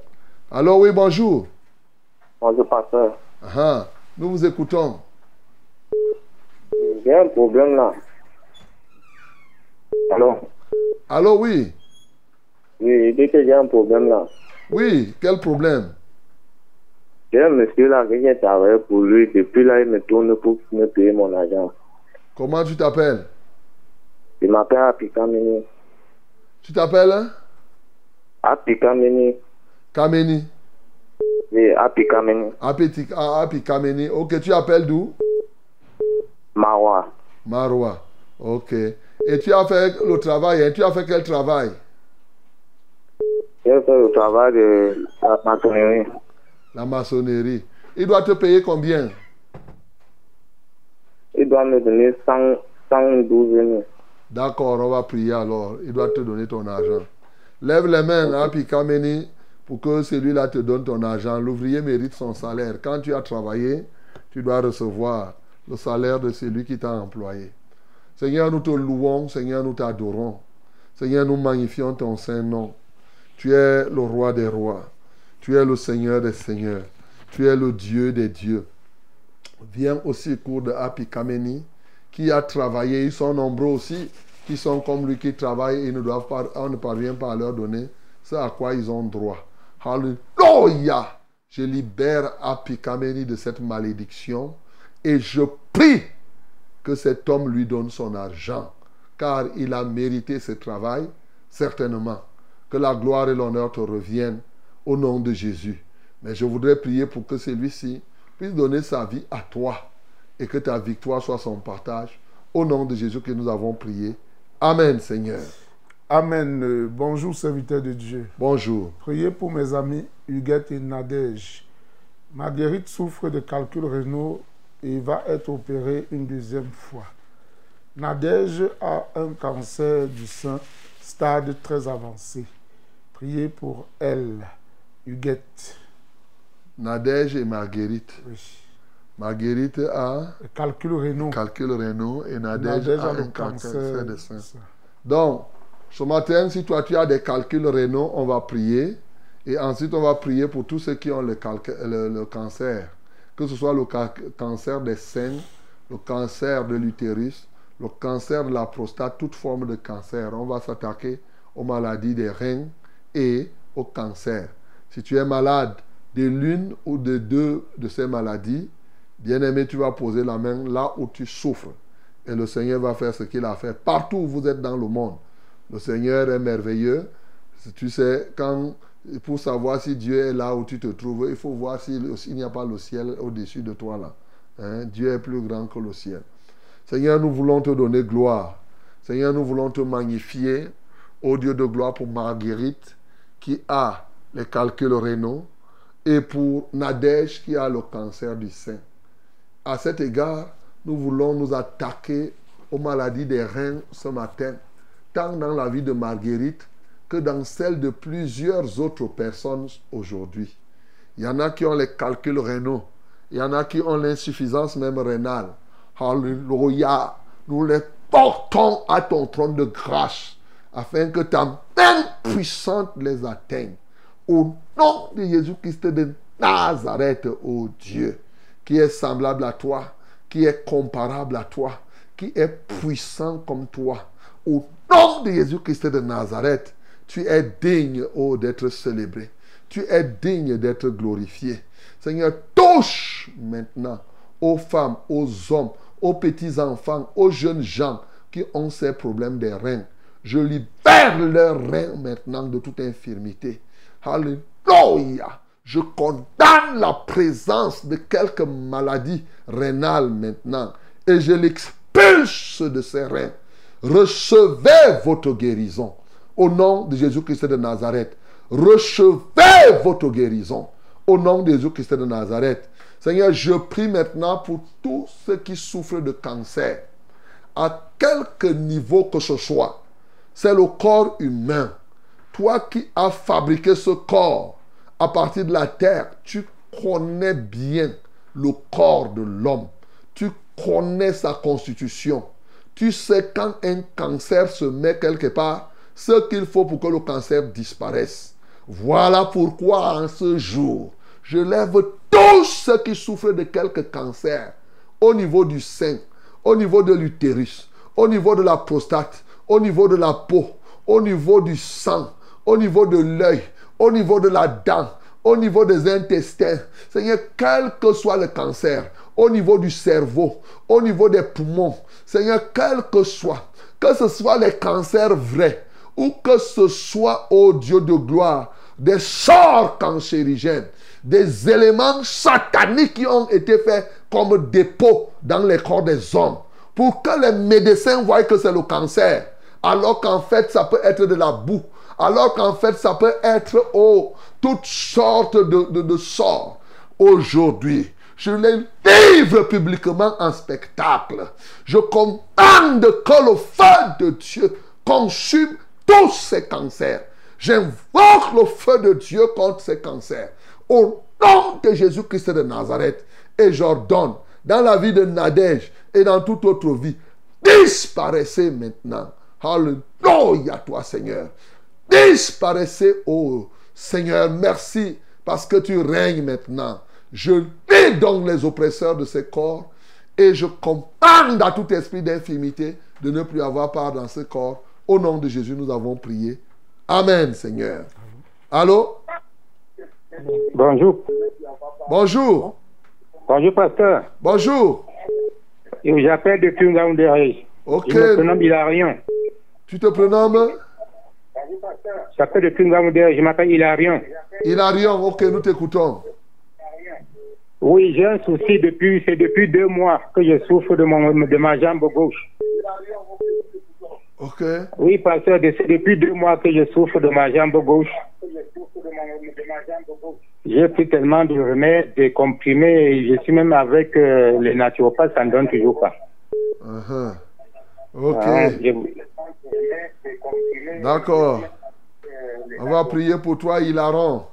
Allô, oui, bonjour. Bonjour, pasteur. Ah, nous vous écoutons. J'ai un problème là. Allô? Allô, oui. Oui, il dit que j'ai un problème là. Oui, quel problème? J'ai un monsieur là qui vient travailler pour lui? Depuis là, il me tourne pour me payer mon argent. Comment tu t'appelles? Je m'appelle Apikamini. Tu t'appelles hein? Apikamini. Kameni. Oui, Apikamini. Apeti, ah. Ok, tu appelles d'où? Mawa. Marwa. Ok. Et tu as fait le travail, hein? tu as fait quel travail? J'ai fait le travail de la maçonnerie. La maçonnerie. Il doit te payer combien? Il doit me donner 100, 112 000. D'accord, on va prier alors. Il doit te donner ton argent. Lève les mains, Api Kameni, pour que celui-là te donne ton argent. L'ouvrier mérite son salaire. Quand tu as travaillé, tu dois recevoir le salaire de celui qui t'a employé. Seigneur, nous te louons, Seigneur, nous t'adorons. Seigneur, nous magnifions ton saint nom. Tu es le roi des rois. Tu es le Seigneur des seigneurs. Tu es le Dieu des dieux. Viens au secours de qui a travaillé. Ils sont nombreux aussi, qui sont comme lui, qui travaillent et ne doivent pas, on ne parvient pas à leur donner ce à quoi ils ont droit. Alléluia! Je libère Kameni de cette malédiction et je prie que cet homme lui donne son argent, car il a mérité ce travail, certainement. Que la gloire et l'honneur te reviennent au nom de Jésus. Mais je voudrais prier pour que celui-ci puisse donner sa vie à toi et que ta victoire soit son partage. Au nom de Jésus que nous avons prié. Amen, Seigneur. Amen. Euh, Bonjour, serviteur de Dieu. Bonjour. Priez pour mes amis Huguette et Nadège. Marguerite souffre de calculs rénaux et va être opérée une deuxième fois. Nadège a un cancer du sein, stade très avancé. Priez pour elle, Huguette. Nadège et Marguerite. Oui. Marguerite a rénaux. calcul rénaux et Nadège, Nadège a a le un cancer cancer de sein. Donc, ce matin, si toi tu as des calculs rénaux, on va prier. Et ensuite, on va prier pour tous ceux qui ont le, le- le cancer. Que ce soit le ca- cancer des seins, le cancer de l'utérus, le cancer de la prostate, toute forme de cancer. On va s'attaquer aux maladies des reins et au cancer. Si tu es malade de l'une ou de deux de ces maladies, bien aimé, tu vas poser la main là où tu souffres. Et le Seigneur va faire ce qu'il a fait partout où vous êtes dans le monde. Le Seigneur est merveilleux. Tu sais, pour savoir si Dieu est là où tu te trouves, il faut voir s'il s'il n'y a pas le ciel au-dessus de toi là. Hein, Dieu est plus grand que le ciel. Seigneur, nous voulons te donner gloire. Seigneur, nous voulons te magnifier. Ô Dieu de gloire pour Marguerite qui a les calculs rénaux et pour Nadège qui a le cancer du sein. À cet égard, nous voulons nous attaquer aux maladies des reins ce matin, tant dans la vie de Marguerite que dans celle de plusieurs autres personnes aujourd'hui. Il y en a qui ont les calculs rénaux, il y en a qui ont l'insuffisance même rénale. Alléluia. Nous les portons à ton trône de grâce afin que ta main puissante les atteigne. Au nom de Jésus-Christ de Nazareth, ô Dieu, qui est semblable à toi, qui est comparable à toi, qui est puissant comme toi. Au nom de Jésus-Christ de Nazareth, tu es digne, ô, d'être célébré. Tu es digne d'être glorifié. Seigneur, touche maintenant aux femmes, aux hommes, aux petits-enfants, aux jeunes gens qui ont ces problèmes des reins. Je libère leurs reins maintenant de toute infirmité. Alléluia. Je condamne la présence de quelque maladie rénale maintenant et je l'expulse de ces reins. Recevez votre guérison au nom de Jésus-Christ de Nazareth. Recevez votre guérison au nom de Jésus-Christ de Nazareth. Seigneur, je prie maintenant pour tous ceux qui souffrent de cancer, à quelque niveau que ce soit. C'est le corps humain. Toi qui as fabriqué ce corps à partir de la terre, tu connais bien le corps de l'homme. Tu connais sa constitution. Tu sais quand un cancer se met quelque part, ce qu'il faut pour que le cancer disparaisse. Voilà pourquoi en ce jour, je lève tous ceux qui souffrent de quelque cancer au niveau du sein, au niveau de l'utérus, au niveau de la prostate, au niveau de la peau, au niveau du sang, au niveau de l'œil, au niveau de la dent, au niveau des intestins. Seigneur, quel que soit le cancer, au niveau du cerveau, au niveau des poumons, Seigneur, quel que soit, que ce soit les cancers vrais, ou que ce soit, ô Dieu de gloire, des sorts cancérigènes, des éléments sataniques qui ont été faits comme dépôt dans les corps des hommes, pour que les médecins voient que c'est le cancer, alors qu'en fait ça peut être de la boue, alors qu'en fait ça peut être oh, toutes sortes de, de, sorts. Aujourd'hui, je les livre publiquement en spectacle. Je commande que le feu de Dieu consume tous ces cancers. J'invoque le feu de Dieu contre ces cancers. Au nom de Jésus-Christ de Nazareth. Et j'ordonne dans la vie de Nadège et dans toute autre vie, disparaissez maintenant. Alléluia toi Seigneur. Disparaissez, oh Seigneur, merci parce que tu règnes maintenant. Je lis donc les oppresseurs de ces corps et je commande à tout esprit d'infimité de ne plus avoir part dans ce corps. Au nom de Jésus, nous avons prié. Amen, Seigneur. Allô? Bonjour. Bonjour. Bonjour, pasteur. Bonjour. Et j'appelle depuis Ngaoundéré. Ok. Je me prénomme Hilarion. Tu te prénommes? Ngaoundéré. Je m'appelle Hilarion. Hilarion. Ok, nous t'écoutons. Oui, j'ai un souci depuis, c'est depuis deux mois que je souffre de, mon, de ma jambe gauche. Ok. Oui, pasteur, c'est depuis deux mois que je souffre de ma jambe gauche. J'ai pris tellement de remèdes, de comprimés, et je suis même avec euh, les naturopathes, ça ne donne toujours pas. Uh-huh. Ok. Ah, D'accord. On va prier pour toi, Hilaron.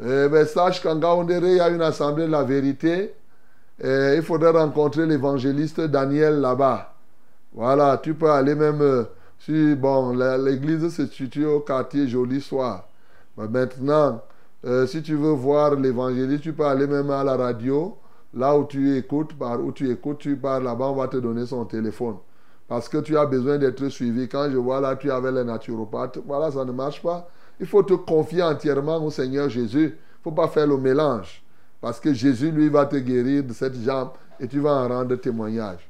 Eh ben, sache qu'en Gaoundéré, il y a une assemblée de la vérité. Eh, il faudrait rencontrer l'évangéliste Daniel là-bas. Voilà, tu peux aller même euh, si, bon, l'église se situe au quartier Joli Soir. Mais maintenant, euh, si tu veux voir l'évangéliste, tu peux aller même à la radio, là où tu écoutes, par où tu écoutes, tu pars là-bas, on va te donner son téléphone. Parce que tu as besoin d'être suivi. Quand je vois là, tu avec les naturopathes, voilà, ça ne marche pas. Il faut te confier entièrement au Seigneur Jésus. Il ne faut pas faire le mélange. Parce que Jésus, lui, va te guérir de cette jambe et tu vas en rendre témoignage.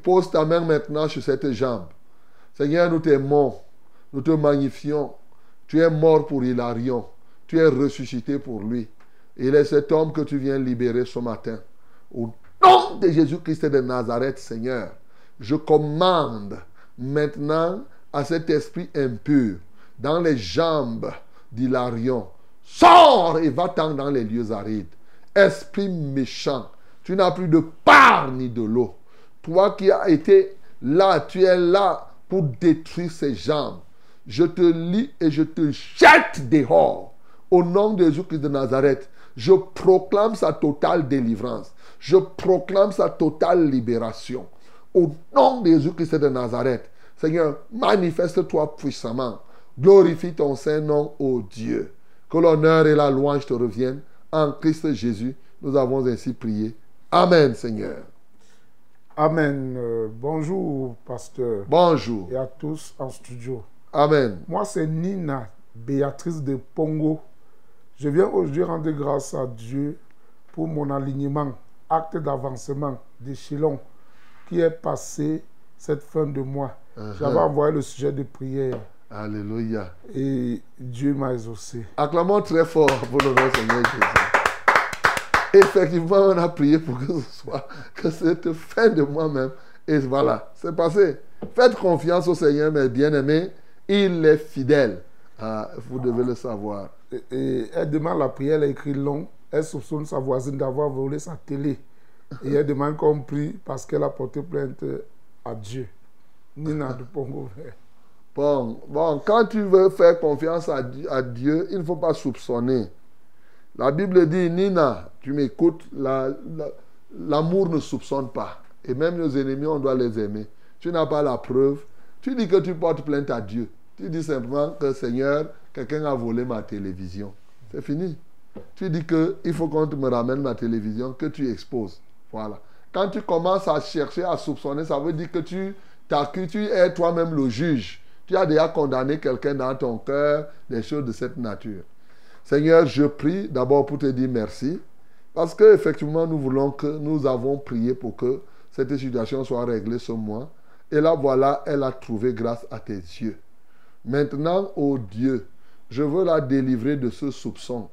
Pose ta main maintenant sur cette jambe. Seigneur, nous t'aimons, nous te magnifions. Tu es mort pour Hilarion. Tu es ressuscité pour lui. Il est cet homme que tu viens libérer ce matin. Au nom de Jésus-Christ de Nazareth, Seigneur, je commande maintenant à cet esprit impur dans les jambes d'Hilarion. Sors et va-t'en dans les lieux arides. Esprit méchant, tu n'as plus de part ni de l'eau. Toi qui as été là, tu es là pour détruire ces jambes. Je te lis et je te jette dehors. Au nom de Jésus-Christ de Nazareth, je proclame sa totale délivrance. Je proclame sa totale libération. Au nom de Jésus-Christ de Nazareth, Seigneur, manifeste-toi puissamment. Glorifie ton Saint-Nom, ô Dieu. Que l'honneur et la louange te reviennent. En Christ Jésus, nous avons ainsi prié. Amen, Seigneur. Amen. Euh, bonjour, pasteur. Bonjour. Et à tous en studio. Amen. Moi, c'est Nina Béatrice de Pongo. Je viens aujourd'hui rendre grâce à Dieu pour mon alignement, acte d'avancement d'échelon qui est passé cette fin de mois. Uh-huh. J'avais envoyé le sujet de prière Alléluia. et Dieu m'a exaucé. Acclamons très fort pour le nom Seigneur Jésus. Effectivement, on a prié pour que ce soit, que cette fin de mois même. Et voilà, c'est passé. Faites confiance au Seigneur, mes bien-aimés. Il est fidèle. Ah, vous devez le savoir. Et, et elle demande la prière, elle écrit long. Elle soupçonne sa voisine d'avoir volé sa télé. Et elle demande qu'on prie parce qu'elle a porté plainte à Dieu. Nina de Pongo. Bon, bon, quand tu veux faire confiance à, Di- à Dieu, il ne faut pas soupçonner. La Bible dit, Nina, tu m'écoutes, la- la- l'amour ne soupçonne pas. Et même nos ennemis, on doit les aimer. Tu n'as pas la preuve. Tu dis que tu portes plainte à Dieu. Tu dis simplement que Seigneur, quelqu'un a volé ma télévision. C'est fini. Tu dis qu'il faut qu'on me ramène ma télévision, que tu exposes. Voilà. Quand tu commences à chercher, à soupçonner, ça veut dire que tu es toi-même le juge. Tu as déjà condamné quelqu'un dans ton cœur, des choses de cette nature. Seigneur, je prie d'abord pour te dire merci, parce que effectivement nous voulons que nous avons prié pour que cette situation soit réglée ce mois. Et là, voilà, elle a trouvé grâce à tes yeux. Maintenant, ô Dieu, je veux la délivrer de ce soupçon.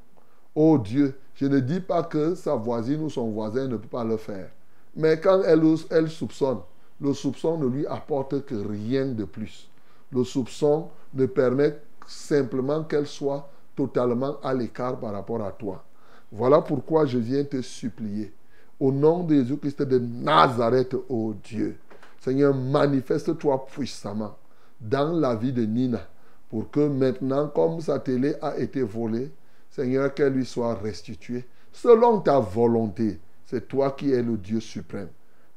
Ô Dieu, je ne dis pas que sa voisine ou son voisin ne peut pas le faire. Mais quand elle, soupçonne, le soupçon ne lui apporte que rien de plus. Le soupçon ne permet simplement qu'elle soit totalement à l'écart par rapport à toi. Voilà pourquoi je viens te supplier. Au nom de Jésus-Christ de Nazareth, ô Dieu. Seigneur, manifeste-toi puissamment dans la vie de Nina pour que maintenant, comme sa télé a été volée, Seigneur, qu'elle lui soit restituée selon ta volonté. C'est toi qui es le Dieu suprême.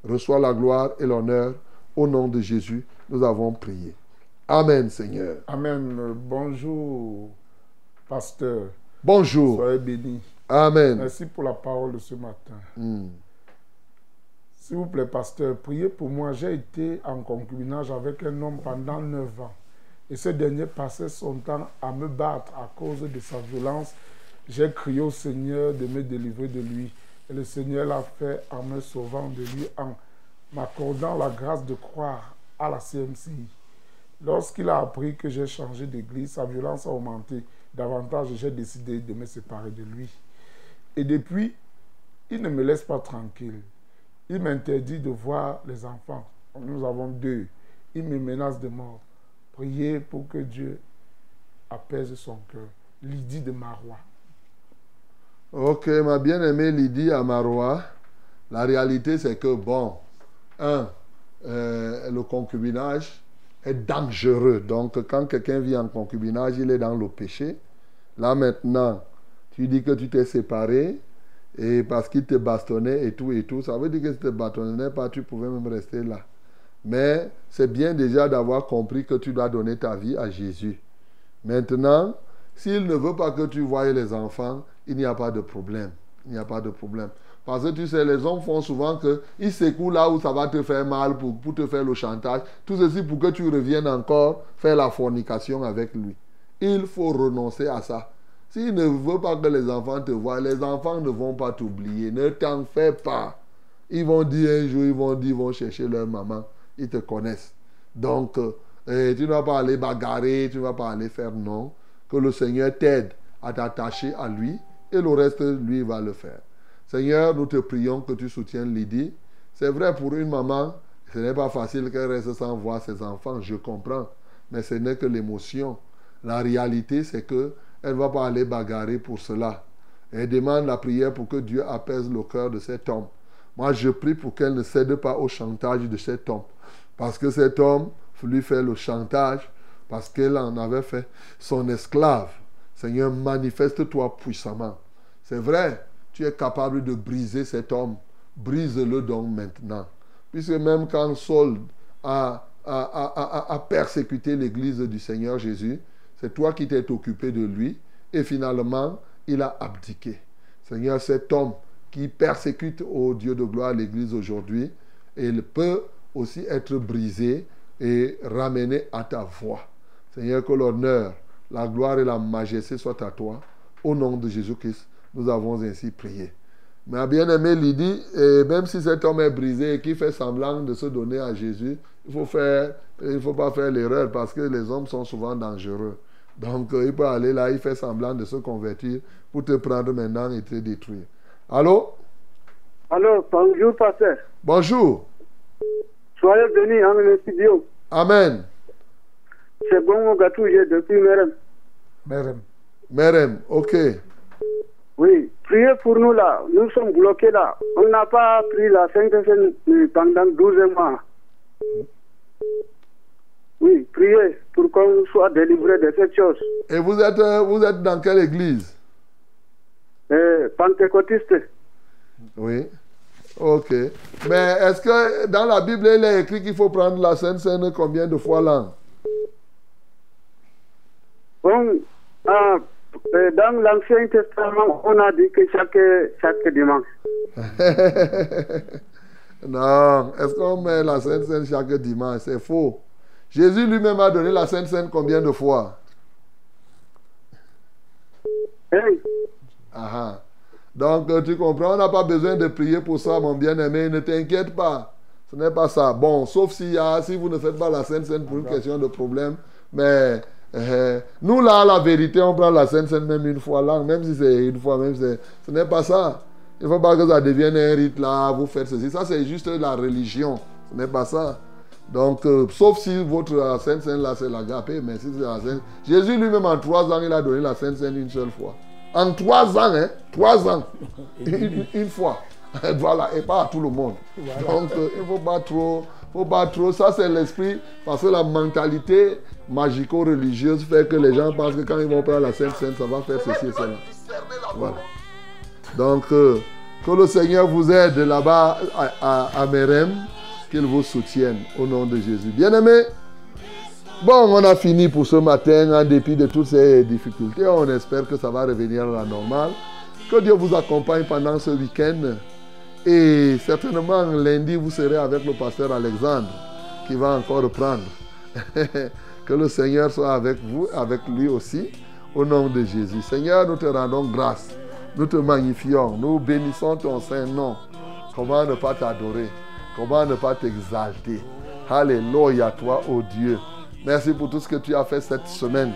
Reçois la gloire et l'honneur. Au nom de Jésus, nous avons prié. Amen, Seigneur. Amen. Bonjour, pasteur. Bonjour. Soyez bénis. Amen. Merci pour la parole de ce matin. Hmm. S'il vous plaît, pasteur, priez pour moi. J'ai été en concubinage avec un homme pendant neuf ans. Et ce dernier passait son temps à me battre à cause de sa violence. J'ai crié au Seigneur de me délivrer de lui. Et le Seigneur l'a fait en me sauvant de lui, en m'accordant la grâce de croire à la CMCI. Lorsqu'il a appris que j'ai changé d'église, sa violence a augmenté davantage et j'ai décidé de me séparer de lui. Et depuis, il ne me laisse pas tranquille. Il m'interdit de voir les enfants. Nous avons deux. Il me menace de mort. Priez pour que Dieu apaise son cœur. Lydie de Marois. Ok, ma bien-aimée Lydie à Marois, la réalité c'est que, bon, un, euh, le concubinage est dangereux. Donc, quand quelqu'un vit en concubinage, il est dans le péché. Là maintenant, tu dis que tu t'es séparé et parce qu'il te bastonnait et tout et tout. Ça veut dire que si tu ne te bastonnais pas, tu pouvais même rester là. Mais c'est bien déjà d'avoir compris que tu dois donner ta vie à Jésus. Maintenant, s'il ne veut pas que tu voies les enfants, il n'y a pas de problème. Il n'y a pas de problème. Parce que tu sais, les hommes font souvent que ils secouent là où ça va te faire mal pour, pour te faire le chantage. Tout ceci pour que tu reviennes encore faire la fornication avec lui. Il faut renoncer à ça. S'il ne veut pas que les enfants te voient, les enfants ne vont pas t'oublier. Ne t'en fais pas. Ils vont dire un jour, ils vont dire, ils vont chercher leur maman. Ils te connaissent. Donc, euh, eh, tu ne vas pas aller bagarrer, tu ne vas pas aller faire non. Que le Seigneur t'aide à t'attacher à lui et le reste, lui, va le faire. Seigneur, nous te prions que tu soutiennes Lydie. C'est vrai pour une maman, ce n'est pas facile qu'elle reste sans voir ses enfants, je comprends. Mais ce n'est que l'émotion. La réalité, c'est que elle ne va pas aller bagarrer pour cela. Elle demande la prière pour que Dieu apaise le cœur de cet homme. Moi, je prie pour qu'elle ne cède pas au chantage de cet homme. Parce que cet homme lui fait le chantage, parce qu'elle en avait fait son esclave. Seigneur, manifeste-toi puissamment. C'est vrai, tu es capable de briser cet homme. Brise-le donc maintenant. Puisque même quand Saul a, a, a persécuté l'église du Seigneur Jésus, c'est toi qui t'es occupé de lui. Et finalement, il a abdiqué. Seigneur, cet homme qui persécute au Dieu de gloire l'Église aujourd'hui, il peut aussi être brisé et ramené à ta voix. Seigneur, que l'honneur, la gloire et la majesté soient à toi. Au nom de Jésus-Christ, nous avons ainsi prié. Mais bien-aimé Lydie, et même si cet homme est brisé et qui fait semblant de se donner à Jésus, il faut faire, il faut pas faire l'erreur parce que les hommes sont souvent dangereux. Donc, euh, il peut aller là, il fait semblant de se convertir pour te prendre maintenant et te détruire. Allô? Allô, bonjour, pasteur. Bonjour. Soyez venu en le studio. Amen. C'est bon, Gatouye depuis Merem. Merem. Merem, ok. Oui, priez pour nous là. Nous sommes bloqués là. On n'a pas pris la Sainte-Seine pendant 12 mois. Oui, priez pour qu'on soit délivré de cette chose. Et vous êtes, euh, vous êtes dans quelle église? Euh, Pentecôtiste. Oui. Ok. Mais est-ce que dans la Bible, il est écrit qu'il faut prendre la Sainte Seine combien de fois l'an? Bon, ah, euh, dans l'Ancien Testament, on a dit que chaque, chaque dimanche. non, est-ce qu'on met la Sainte Seine chaque dimanche? C'est faux. Jésus lui-même a donné la Sainte Seine combien de fois? Hey. Ah, Donc tu comprends, on n'a pas besoin de prier pour ça, mon bien-aimé. Ne t'inquiète pas. Ce n'est pas ça. Bon, sauf si, si vous ne faites pas la Sainte Seine pour une question de problème. Mais euh, nous, là, la vérité, on prend la Sainte Seine même une fois là, même si c'est une fois, même si ce n'est pas ça. Il ne faut pas que ça devienne un rite là, vous faites ceci. Ça, c'est juste la religion. Ce n'est pas ça. Donc, euh, sauf si votre Sainte Seine là, c'est l'agapé, mais si c'est la Sainte. Jésus lui-même, en trois ans, il a donné la Sainte Seine une seule fois. En trois ans, hein, trois ans. une, une fois. voilà, et pas à tout le monde. Donc, euh, il ne faut pas trop. faut pas trop. Ça, c'est l'esprit. Parce que la mentalité magico-religieuse fait que les gens pensent que quand ils vont prendre la Sainte Seine, ça va faire ceci et cela. Voilà. Donc, euh, que le Seigneur vous aide là-bas à, à, à Mérem, qu'il vous soutienne au nom de Jésus. Bien-aimés, bon, on a fini pour ce matin en dépit de toutes ces difficultés. On espère que ça va revenir à la normale. Que Dieu vous accompagne pendant ce week-end. Et certainement, lundi, vous serez avec le pasteur Alexandre qui va encore reprendre. que le Seigneur soit avec vous, avec lui aussi, au nom de Jésus. Seigneur, nous te rendons grâce. Nous te magnifions. Nous bénissons ton Saint-Nom. Comment ne pas t'adorer? Comment ne pas t'exalter? Alléluia, toi, ô Dieu. Merci pour tout ce que tu as fait cette semaine.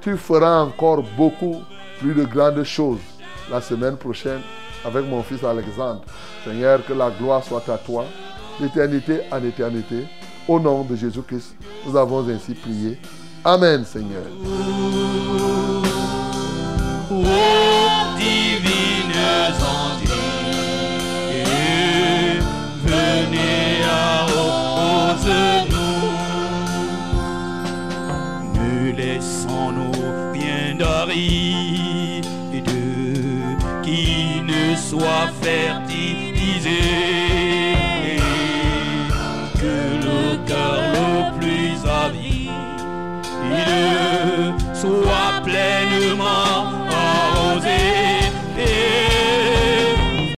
Tu feras encore beaucoup plus de grandes choses la semaine prochaine avec mon fils Alexandre. Seigneur, que la gloire soit à toi, d'éternité en éternité. Au nom de Jésus-Christ, nous avons ainsi prié. Amen, Seigneur. Venez à Laissons-nous rien d'aride qui ne soit fertilisé. Que le cœur le plus avide soit pleinement